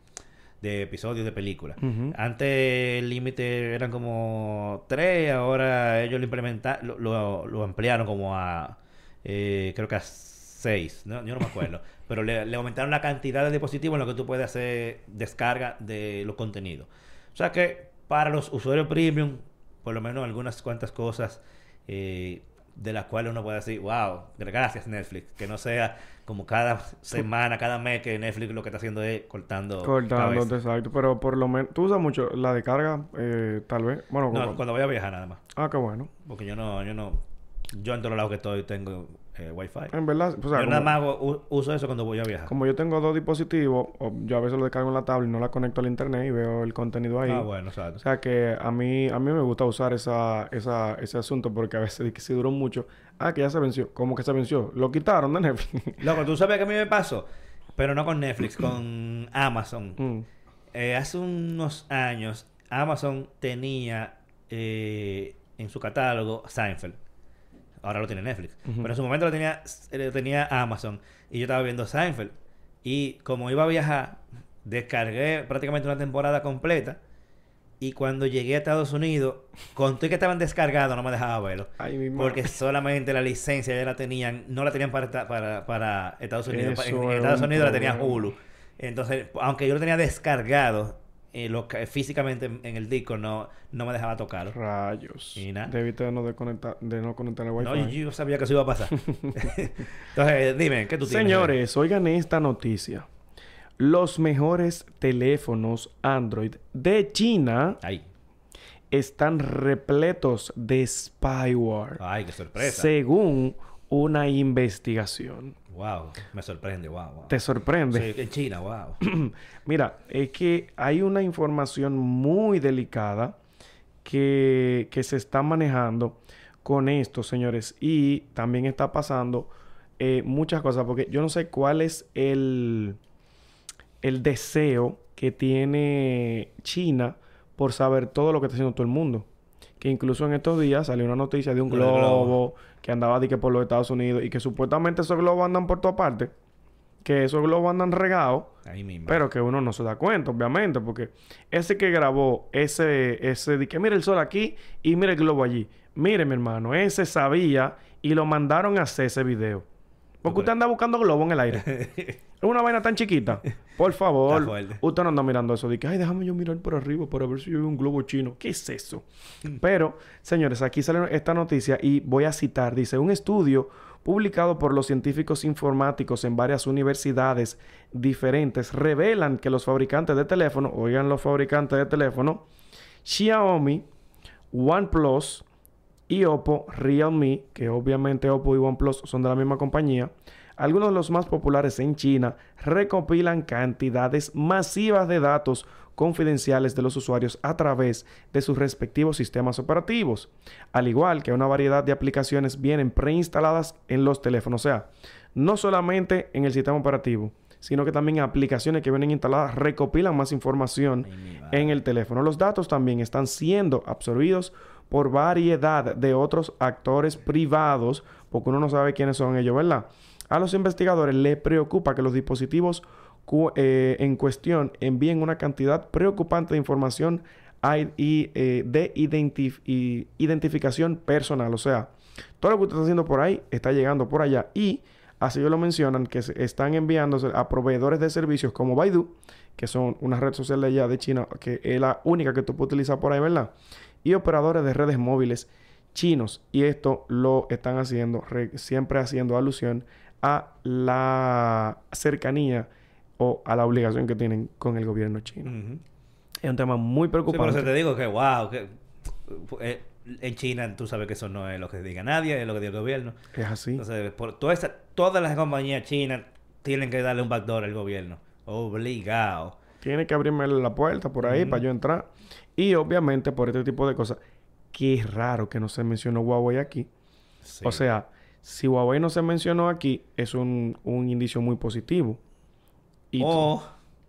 de episodios de películas. Antes el límite eran como 3, ahora ellos lo implementaron, lo, lo- lo ampliaron como a, eh, creo que a 6, ¿no? yo no me acuerdo. Pero le, le aumentaron la cantidad de dispositivos en los que tú puedes hacer descarga de los contenidos. O sea que para los usuarios premium, por lo menos algunas cuantas cosas eh, de las cuales uno puede decir, wow, gracias Netflix. Que no sea como cada semana, cada mes que Netflix lo que está haciendo es cortando. Cabeza. exacto. Pero por lo menos... ¿Tú usas mucho la de carga? Eh, tal vez. Bueno, No, cuando voy a viajar nada más. Ah, qué bueno. Porque yo no, yo no, yo en todos lados que estoy tengo eh, wifi. En verdad, o sea, yo como, nada más hago- uso eso cuando voy a viajar. como yo tengo dos dispositivos, o yo a veces lo descargo en la tablet y no la conecto al internet y veo el contenido ahí. Ah, bueno, exacto. O sea que a mí, a mí me gusta usar esa, esa, ese asunto porque a veces que si duró mucho. Ah, que ya se venció. ¿Cómo que se venció? Lo quitaron de Netflix. Loco, tú sabes que a mí me pasó, pero no con Netflix, con Amazon. Mm. Eh, hace unos años, Amazon tenía eh, en su catálogo Seinfeld. Ahora lo tiene Netflix. Pero en su momento lo tenía, lo tenía Amazon. Y yo estaba viendo Seinfeld. Y como iba a viajar, descargué prácticamente una temporada completa. Y cuando llegué a Estados Unidos, conté que estaban descargados, no me dejaba verlo. Ay. Porque solamente la licencia ya la tenían, no la tenían para, para, para Estados Unidos. Eso En, en es Estados un Unidos la tenía. Hulu. Entonces, aunque yo lo tenía descargado, eh, lo físicamente en, el disco no, no me dejaba tocarlo. Rayos. Y nada. Debiste de no, desconectar, de no conectar el wifi. No, yo, yo sabía que eso iba a pasar. Entonces, dime, ¿qué tú tienes? Señores, oigan esta noticia. Los mejores teléfonos Android de China Ay, están repletos de spyware, ay, qué sorpresa. según una investigación. Wow, me sorprende, wow, wow. ¿Te sorprende? Sí, en China, wow. Mira, es que hay una información muy delicada que, que se está manejando con esto, señores. Y también está pasando eh, muchas cosas, porque yo no sé cuál es el, el deseo que tiene China por saber todo lo que está haciendo todo el mundo. Que incluso en estos días salió una noticia de un globo. Que andaba de que por los Estados Unidos y que supuestamente esos globos andan por todas partes. Que esos globos andan regados. Pero que uno no se da cuenta, obviamente, porque ese que grabó ese, ese de que mira el sol aquí y mira el globo allí. Mire, mi hermano, ese sabía y lo mandaron a hacer ese video. Porque usted anda buscando globo en el aire. Es una vaina tan chiquita. Por favor, usted no anda mirando eso. Que, ay, déjame yo mirar por arriba para ver si yo veo un globo chino. ¿Qué es eso? Pero, señores, aquí sale esta noticia y voy a citar. Dice, un estudio publicado por los científicos informáticos en varias universidades diferentes revelan que los fabricantes de teléfono, oigan los fabricantes de teléfono, Xiaomi, OnePlus y Oppo, Realme, que obviamente Oppo y OnePlus son de la misma compañía, algunos de los más populares en China recopilan cantidades masivas de datos confidenciales de los usuarios a través de sus respectivos sistemas operativos, al igual que una variedad de aplicaciones vienen preinstaladas en los teléfonos, o sea, no solamente en el sistema operativo, sino que también aplicaciones que vienen instaladas recopilan más información en el teléfono. Los datos también están siendo absorbidos por variedad de otros actores privados, porque uno no sabe quiénes son ellos, ¿verdad? A los investigadores les preocupa que los dispositivos eh, en cuestión envíen una cantidad preocupante de información y, eh, de identificación personal. O sea, todo lo que usted está haciendo por ahí está llegando por allá. Y así lo mencionan, que se están enviándose a proveedores de servicios como Baidu, que son una red social de allá de China, que es la única que tú puedes utilizar por ahí, ¿verdad? Y operadores de redes móviles chinos. Y esto lo están haciendo, siempre haciendo alusión a la cercanía o a la obligación que tienen con el gobierno chino. Es un tema muy preocupante. por eso te digo que, wow, que eh, en China tú sabes que eso no es lo que diga nadie, es lo que diga el gobierno. Es así. Entonces, por toda todas las compañías chinas tienen que darle un backdoor al gobierno. Obligado. Tiene que abrirme la puerta por ahí para yo entrar. Y obviamente por este tipo de cosas, que es raro que no se mencionó Huawei aquí. O sea, si Huawei no se mencionó aquí, es un, un indicio muy positivo o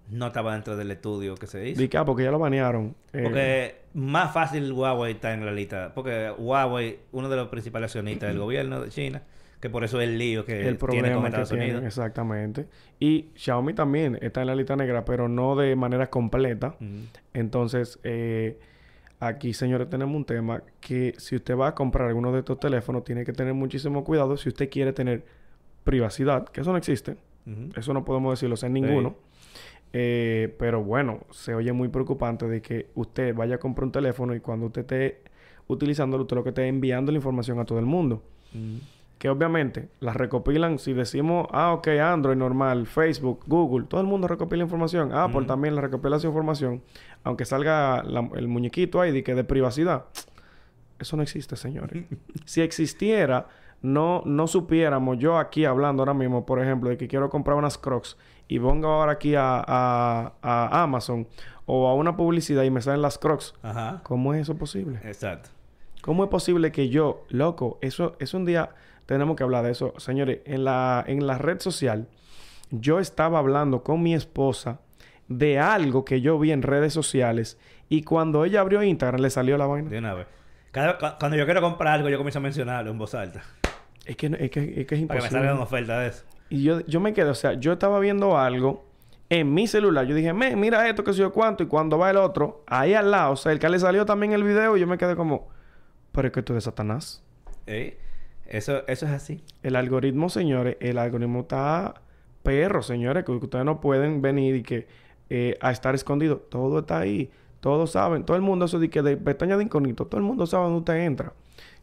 no estaba dentro del estudio que se hizo. ¿Y porque ya lo banearon. Eh. Porque más fácil Huawei está en la lista. Porque Huawei, uno de los principales accionistas del gobierno de China, que por eso es el lío que el tiene con Estados Unidos. exactamente. Y Xiaomi también está en la lista negra, pero no de manera completa. Entonces, eh, aquí, señores, tenemos un tema que si usted va a comprar alguno de estos teléfonos, tiene que tener muchísimo cuidado si usted quiere tener privacidad, que eso no existe. Eso no podemos decirlo en ninguno. Eh, pero bueno, se oye muy preocupante de que usted vaya a comprar un teléfono y cuando usted esté utilizándolo, usted lo que esté enviando la información a todo el mundo. Que obviamente las recopilan, si decimos, ah, ok, Android normal, Facebook, Google, todo el mundo recopila información. Apple también la recopila su información. Aunque salga el muñequito ahí de que de privacidad. Eso no existe, señores. si existiera, no, no supiéramos, yo aquí hablando ahora mismo, por ejemplo, de que quiero comprar unas crocs y pongo ahora aquí a, a, Amazon o a una publicidad y me salen las crocs, Ajá. ¿cómo es eso posible? Exacto. ¿Cómo es posible que yo, loco, eso es un día, tenemos que hablar de eso. Señores, en la, en la red social, yo estaba hablando con mi esposa de algo que yo vi en redes sociales y cuando ella abrió Instagram le salió la vaina. De una vez. cuando yo quiero comprar algo, yo comienzo a mencionarlo en voz alta. Es que, es que, es, que es imposible. Para que me salga una oferta de eso. Y yo, yo me quedo, o sea, yo estaba viendo algo en mi celular. Yo dije, mira esto, que sé yo cuánto. Y cuando va el otro, ahí al lado, o sea, el que le salió también el video, y yo me quedé como, pero es que tú eres Satanás. ¿Eh? Eso, eso es así. El algoritmo, señores, el algoritmo está perro, señores, que ustedes no pueden venir y que eh, a estar escondido. Todo está ahí. Todos saben. Todo el mundo, eso de que de pestaña de incógnito, todo el mundo sabe dónde usted entra.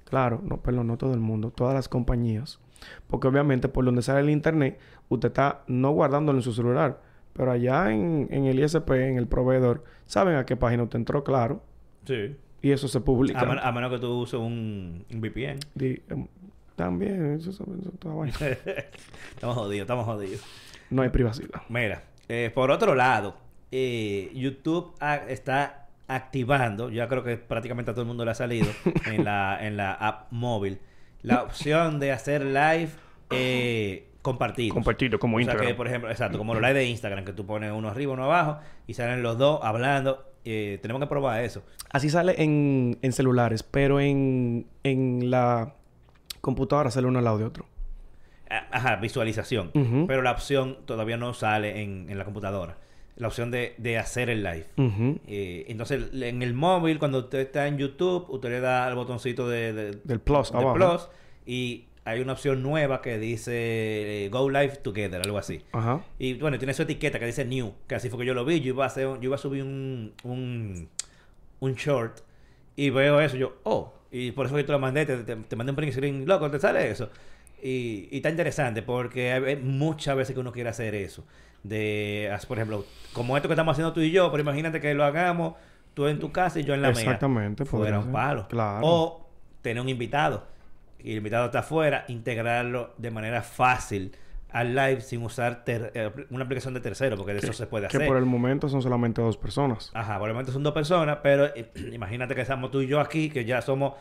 Claro, no, pero no todo el mundo, todas las compañías. Porque obviamente por donde sale el internet, usted está no guardándolo en su celular. Pero allá en, el ISP, en el proveedor, saben a qué página usted entró, claro. Sí. Y eso se publica. A, menos que tú uses un, VPN. También, eso, eso, estamos jodidos, estamos jodidos. No hay privacidad. Mira, eh, por otro lado, eh, YouTube está activando, ya creo que prácticamente a todo el mundo le ha salido en, la, en la app móvil, la opción de hacer live eh, compartido. Compartido, como Instagram. O sea que, por ejemplo, exacto, como los live de Instagram, que tú pones uno arriba, uno abajo, y salen los dos hablando. Eh, tenemos que probar eso. Así sale en, en celulares, pero en, en la computadora sale uno al lado de otro. Ajá, visualización. Pero la opción todavía no sale en, en la computadora la opción de, de hacer el live. Eh, entonces, en el móvil, cuando usted está en YouTube, usted le da al botoncito de, del plus, plus y hay una opción nueva que dice eh, Go Live Together, algo así. Ajá. Y bueno, tiene su etiqueta que dice New, que así fue que yo lo vi. Yo iba a, hacer, yo iba a subir un, un, un short y veo eso. Yo, oh, y por eso que te lo mandé, te, te, mandé un print screen, loco, te sale eso. Y, y está interesante porque hay muchas veces que uno quiere hacer eso de, por ejemplo, como esto que estamos haciendo tú y yo, pero imagínate que lo hagamos tú en tu casa y yo en la mía. Exactamente. Fuera un palo. Claro. O tener un invitado y el invitado está afuera, integrarlo de manera fácil al live sin usar ter- eh, una aplicación de tercero, porque de eso se puede Que hacer. por el momento son solamente dos personas. Ajá, por el momento son dos personas, pero eh, imagínate que estamos tú y yo aquí, que ya somos,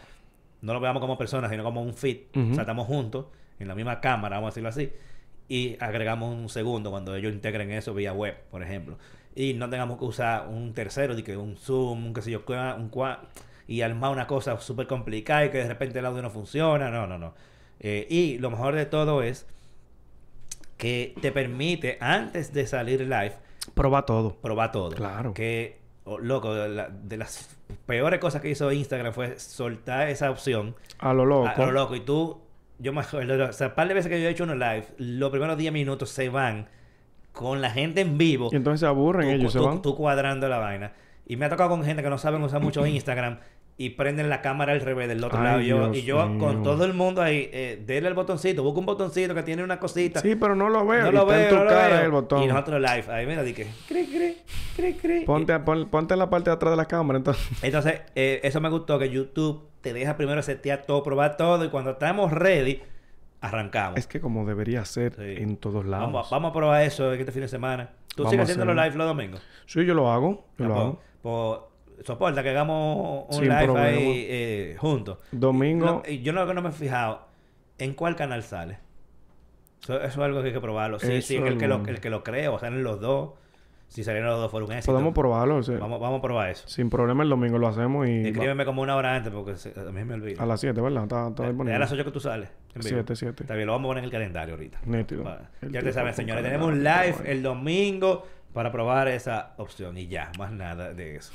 no lo veamos como personas, sino como un fit. Ujú. O sea, estamos juntos, en la misma cámara, vamos a decirlo así, y agregamos un segundo cuando ellos integren eso vía web, por ejemplo. Y no tengamos que usar un tercero, de que un Zoom, un qué sé yo, un cua- y armar una cosa súper complicada y que de repente el audio no funciona. No, no, no. Eh, y lo mejor de todo es que te permite, antes de salir live, Proba todo. probar todo. Claro. Que, oh, loco, de, la- de las peores cosas que hizo Instagram fue soltar esa opción A lo loco. a, a lo loco. Y tú, yo me acuerdo, o sea, par de veces que yo he hecho unos live, los primeros 10 minutos se van con la gente en vivo. Y entonces se aburren tú, ellos, se tú- van. tú cuadrando la vaina. Y me ha tocado con gente que no saben usar mucho Instagram y prenden la cámara al revés del otro Ay, lado. Y yo, y yo con todo el mundo ahí, eh, denle el botoncito, busca un botoncito que tiene una cosita. Sí, pero no lo veo. no y lo está veo, en tu no lo cara veo. el botón. Y nosotros live, ahí mira, di que, cri, cri, cri, cri. Ponte, pon- ponte en la parte de atrás de la cámara, entonces. Entonces, eh, eso me gustó que YouTube te deja primero setear todo, probar todo y cuando estamos ready, arrancamos. Es que como debería ser Sí. en todos lados. Vamos, vamos a probar eso este fin de semana. ¿Tú Vamos sigues haciendo los live los domingos? Sí, yo lo hago. Yo Ah, lo pues- hago. pues, soporta que hagamos un Sin live problema. ahí eh, juntos. Domingo. No, yo lo que no me he fijado, ¿en cuál canal sale? Eso, eso es algo que hay que probarlo. Sí, Eso sí, el, que lo, el que lo cree o salen los dos. Si salieron los dos fueron un éxito. Podemos probarlo. Vamos, vamos a probar eso. Sin problema el domingo lo hacemos y... Escríbeme como una hora antes porque se- a mí me olvido. A las 7, ¿verdad? Está, está Es disponible. a las 8 que tú sales. en vivo. Siete, siete. Está bien, lo vamos a poner en el calendario ahorita. Nítido. El Ya te saben, señores. Tenemos un live el domingo para probar esa opción. Y ya, más nada de eso.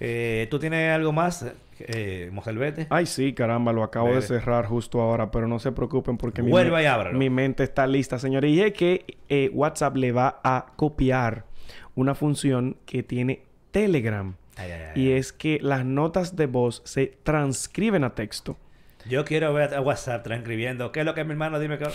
Eh, ¿Tú tienes algo más, eh, Moselvete? Ay, sí, caramba, lo acabo Bebe. de cerrar justo ahora, pero no se preocupen porque mi, me- mente está lista, señores. Y es que eh, WhatsApp le va a copiar una función que tiene Telegram. Ay, ay, ay. Y es que las notas de voz se transcriben a texto. Yo quiero ver a WhatsApp transcribiendo. ¿Qué es lo que mi hermano? Dime que...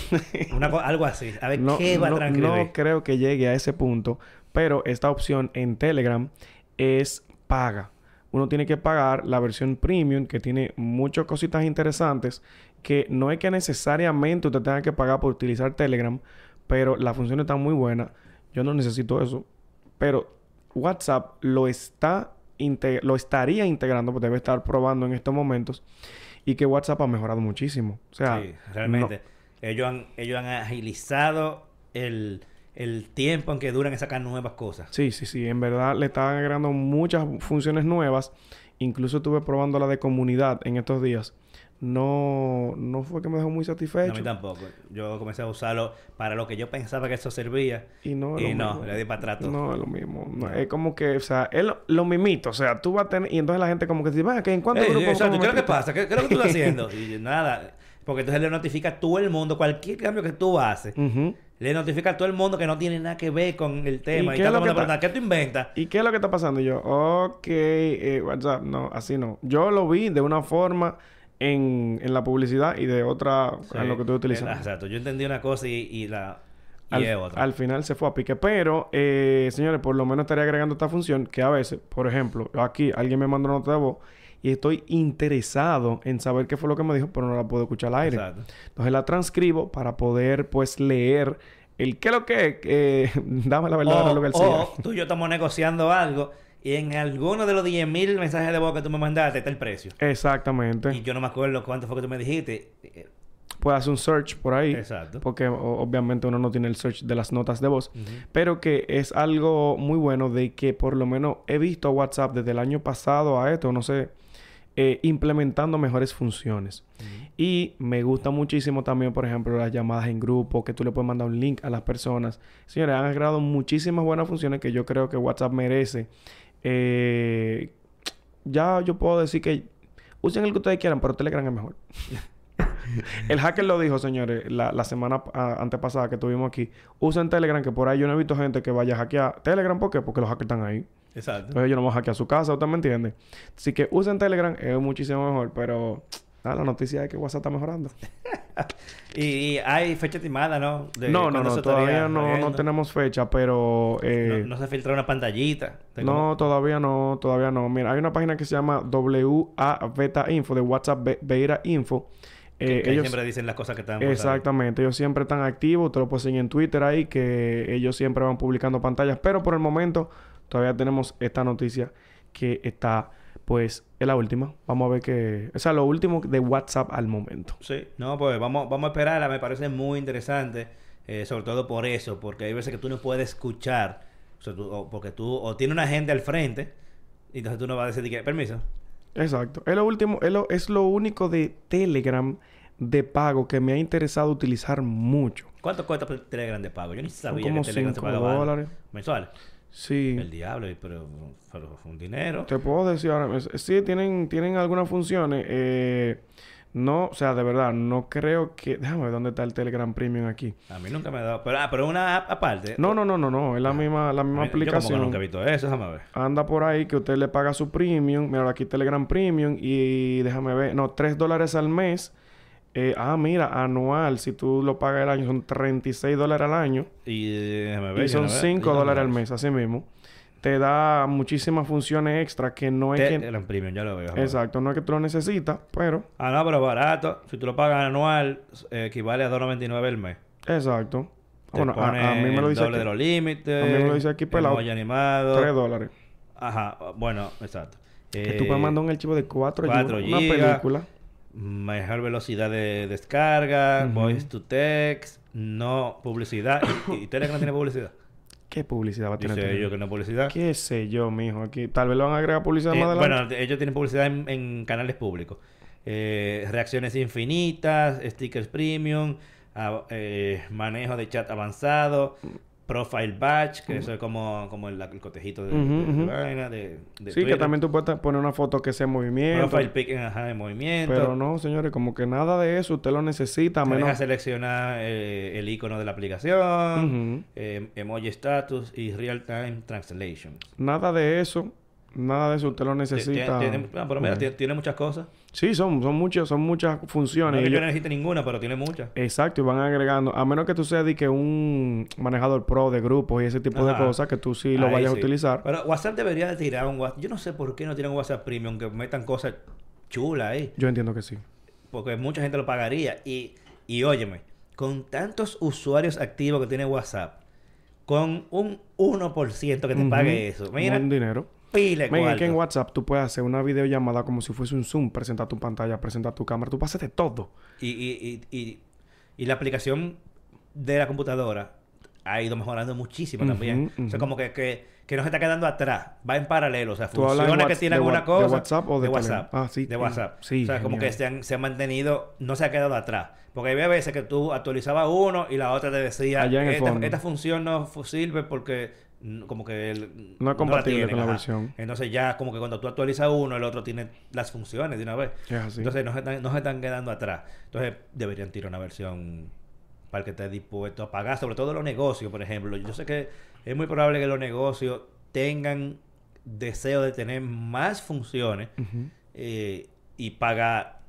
Una algo así. A ver, No, ¿qué va a no- transcribir? no creo que llegue a ese punto, pero esta opción en Telegram es paga. Uno tiene que pagar la versión premium que tiene muchas cositas interesantes que no es que necesariamente usted tenga que pagar por utilizar Telegram, pero la función está muy buena. Yo no necesito eso, pero WhatsApp lo está lo estaría integrando, pues debe estar probando en estos momentos y que WhatsApp ha mejorado muchísimo. O sea, sí, realmente. Ellos, han, ellos han agilizado el, el tiempo en que duran en sacar nuevas cosas. Sí, sí, sí. En verdad le estaban agregando muchas funciones nuevas. Incluso estuve probando la de comunidad en estos días. No, no fue que me dejó muy No, a satisfecho. mí tampoco. Yo comencé a usarlo para lo que yo pensaba que eso servía. Y no Y no, mismo. le di para atrás. No es lo mismo. No, No. Es como que, o sea, es lo, lo mimito. O sea, tú vas a tener... Y entonces la gente como que dice, "Venga, que ¿en cuántos Ey, grupos exacto, como ¿Qué es lo que metiste?" pasa? ¿Qué, qué es lo que tú estás haciendo? Y nada. Porque entonces le notifica a todo el mundo, cualquier cambio que tú haces, Ujú. Le notifica a todo el mundo que no tiene nada que ver con el tema. ¿Y Y, qué está es lo que preguntando, ¿qué tú inventas? ¿Y qué es lo que está pasando? Y yo, ok, eh, WhatsApp, no, así no. Yo lo vi de una forma en, en la publicidad y de otra en lo que estoy utilizando. Exacto. Yo entendí una cosa y, y la... Y al, es otra. al final se fue a pique. Pero, eh, señores, por lo menos estaría agregando esta función que a veces, por ejemplo, aquí alguien me mandó una nota de voz y estoy interesado en saber qué fue lo que me dijo, pero no la puedo escuchar al aire. Exacto. Entonces la transcribo para poder, pues, leer el qué es lo que es. eh, dame la verdad O, lo que o tú y yo estamos negociando algo y en alguno de los 10.000 mensajes de voz que tú me mandaste está el precio. Exactamente. Y yo no me acuerdo cuánto fue que tú me dijiste. Eh, Puede hacer un search por ahí. Exacto. Porque o- obviamente uno no tiene el search de las notas de voz. Pero que es algo muy bueno de que por lo menos he visto WhatsApp desde el año pasado a esto, no sé, eh, implementando mejores funciones. Y me gusta muchísimo también, por ejemplo, las llamadas en grupo, que tú le puedes mandar un link a las personas. Señores, han agregado muchísimas buenas funciones que yo creo que WhatsApp merece. Eh, ya yo puedo decir que usen el que ustedes quieran, pero Telegram es mejor. El hacker lo dijo, señores, la, la semana antepasada que tuvimos aquí. Usen Telegram, que por ahí yo no he visto gente que vaya a hackear Telegram. ¿Por qué? Porque los hackers están ahí. Exacto. Entonces yo no voy a hackear su casa, ¿usted me entiende? Así que usen Telegram, es muchísimo mejor. Pero la noticia es que WhatsApp está mejorando. Y, y hay fecha estimada, ¿no? De no, no, todavía no, no tenemos fecha, pero... eh, No, no se filtra una pantallita. No, todavía no, todavía no. Mira, hay una página que se llama WA Beta Info de WhatsApp Be- Beta Info. Eh, que ellos, siempre dicen las cosas que están exactamente, ellos siempre están activos, ustedes lo pueden seguir en Twitter ahí, que ellos siempre van publicando pantallas, pero por el momento todavía tenemos esta noticia que está, pues, es la última. Vamos a ver que, o sea, lo último de WhatsApp al momento. Sí, no, pues vamos, vamos a esperarla, me parece muy interesante, eh, sobre todo por eso, porque hay veces que tú no puedes escuchar, o sea, tú- o porque tú o tienes una gente al frente, y entonces tú no vas a decir, que, permiso, Exacto. Es lo último, es lo, es lo único de Telegram de pago que me ha interesado utilizar mucho. ¿cuánto cuesta Telegram de pago? Yo ni Son sabía como que Telegram se 5 pagaba dólares. mensual. Sí. El diablo, pero, pero un dinero. Te puedo decir ahora. Sí, tienen, tienen algunas funciones. eh, no, o sea, de verdad, no creo que... Déjame ver dónde está el Telegram Premium aquí. A mí nunca me ha dado, pero, ah, pero una app aparte. No, no, no, no, no. Es la misma, la misma A mí- Yo como que aplicación. nunca he visto eso, déjame ver. Anda por ahí que usted le paga su premium. Mira, aquí Telegram Premium. Y déjame ver. No, 3 dólares al mes. Eh, ah, mira, anual. Si tú lo pagas el año, son 36 dólares al año. Y eh, déjame ver. Y son déjame ver, 5 déjame dólares al mes, así mismo. Te da muchísimas funciones extra que no es que... Telegram Premium, ya lo veo. Exacto, no es que tú lo necesitas, pero... Ah, no, pero barato. Si tú lo pagas anual, eh, equivale a 2.99 el mes. Exacto. Te Bueno, a, a mí me lo el dice doble aquí. de los límites. A mí me lo dice aquí pelado. animado. 3 dólares. Ajá, bueno, exacto. Que tú puedes mandar un archivo de 4 4 Una gigas. película. Mejor velocidad de descarga, voice to text, no publicidad. ¿Y, y Telegram tiene publicidad? ¿Qué publicidad va a tener? Dice ellos que no publicidad. ¿Qué sé yo, mijo? Aquí tal vez lo van a agregar publicidad Eh, más adelante. bueno, ellos tienen publicidad en, en canales públicos. Eh, reacciones infinitas, stickers premium, ah, eh, manejo de chat avanzado, profile batch, que eso es como, como el, el cotejito de, Ujú, de- de vaina, de, de sí, que también tú puedes poner una foto que sea en movimiento. Profile pic en, ajá, en movimiento. Pero no, señores, como que nada de eso usted lo necesita, Te deja menos... seleccionar eh, el icono de la aplicación, eh, emoji status y real time translation. Nada de eso. Nada de eso usted lo necesita. Tiene, tiene- ah, pero mira, poner. tiene, tiene muchas cosas. Sí, son, son, muchas, son muchas funciones. yo no necesite ninguna, pero tiene muchas. Exacto, y van agregando, a menos que tú seas de que un manejador pro de grupos y ese tipo de cosas que tú sí lo Ahí vayas sí. a utilizar. Pero WhatsApp debería de tirar un WhatsApp. Yo no sé por qué no tienen WhatsApp Premium que metan cosas chulas ahí. Yo entiendo que sí. Porque mucha gente lo pagaría. Y, y óyeme, con tantos usuarios activos que tiene WhatsApp, con un 1% que te pague eso. Mira, Un dinero. Pile cuarto. que en WhatsApp tú puedes hacer una videollamada como si fuese un Zoom, presentar tu pantalla, presentar tu cámara, tú pasas de todo. Y, y, y, y, y la aplicación de la computadora ha ido mejorando muchísimo Ujú, también. O sea, como que, que, que no se está quedando atrás. Va en paralelo. O sea, ¿Tú hablas en funciona que tiene de alguna cosa. de WhatsApp o de WhatsApp? Telegram? Ah, sí, De. WhatsApp. Sí, O sea, como genial. que se han, se han mantenido... No se ha quedado atrás. Porque había veces que tú actualizabas uno y la otra te decía... Allá en el esta, fondo. esta función no sirve porque... Como que... el- No es compatible con la ajá. versión. Entonces ya como que cuando tú actualizas uno, el otro tiene las funciones de una vez. Es así. Entonces no se, están, no se están quedando atrás. Entonces deberían tirar una versión para el que esté dispuesto a pagar, sobre todo los negocios, por ejemplo. Yo sé que es muy probable que los negocios tengan deseo de tener más funciones eh, y pagar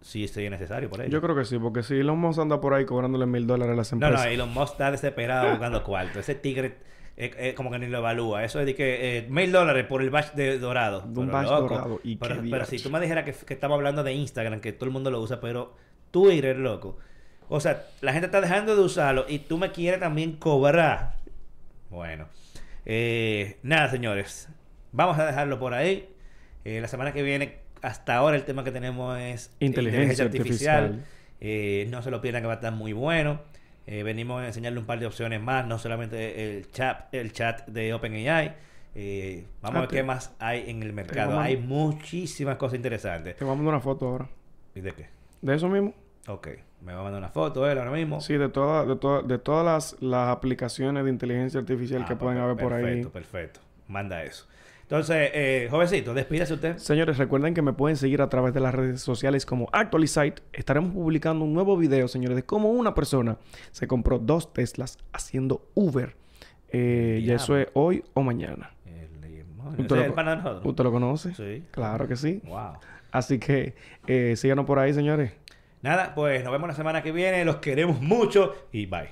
si sea necesario por ello. Yo creo que sí, porque si Elon Musk anda por ahí cobrándole mil dólares a las no, empresas. no, Elon Musk está desesperado buscando cuarto. Ese tigre eh, eh, como que ni lo evalúa. Eso es de que eh, mil dólares por el batch de dorado. De un Pero, batch loco, dorado. ¿Y pero, si tú me dijeras que, que estamos hablando de Instagram, que todo el mundo lo usa, pero Twitter, loco. O sea, la gente está dejando de usarlo y tú me quieres también cobrar. Bueno. Eh, nada, señores. Vamos a dejarlo por ahí. La semana que viene, hasta ahora el tema que tenemos es Inteligencia artificial. Eh, no se lo pierdan que va a estar muy bueno. Eh, venimos a enseñarle un par de opciones más, no solamente el chat, el chat de OpenAI. Eh, vamos a ver Ah, qué más hay en el mercado. Hay muchísimas cosas interesantes. Te voy a mandar una foto ahora. ¿Y de qué? ¿De eso mismo? Ok, me va a mandar una foto él ahora mismo. Sí, de, toda, de, toda- de todas las, las aplicaciones de inteligencia artificial Ah, que pueden per- haber por ahí. Perfecto, perfecto. Manda eso. Entonces, eh, jovencito, despídase usted. Señores, recuerden que me pueden seguir a través de las redes sociales como Actualizite. Estaremos publicando un nuevo video, señores, de cómo una persona se compró dos Teslas haciendo Uber. Eh, ya eso es hoy o mañana. ¿Usted ¿Ese lo el? ¿Usted lo conoce? Sí. Claro que sí. Wow. Así que eh, síganos por ahí, señores. Nada, pues nos vemos la semana que viene. Los queremos mucho y bye.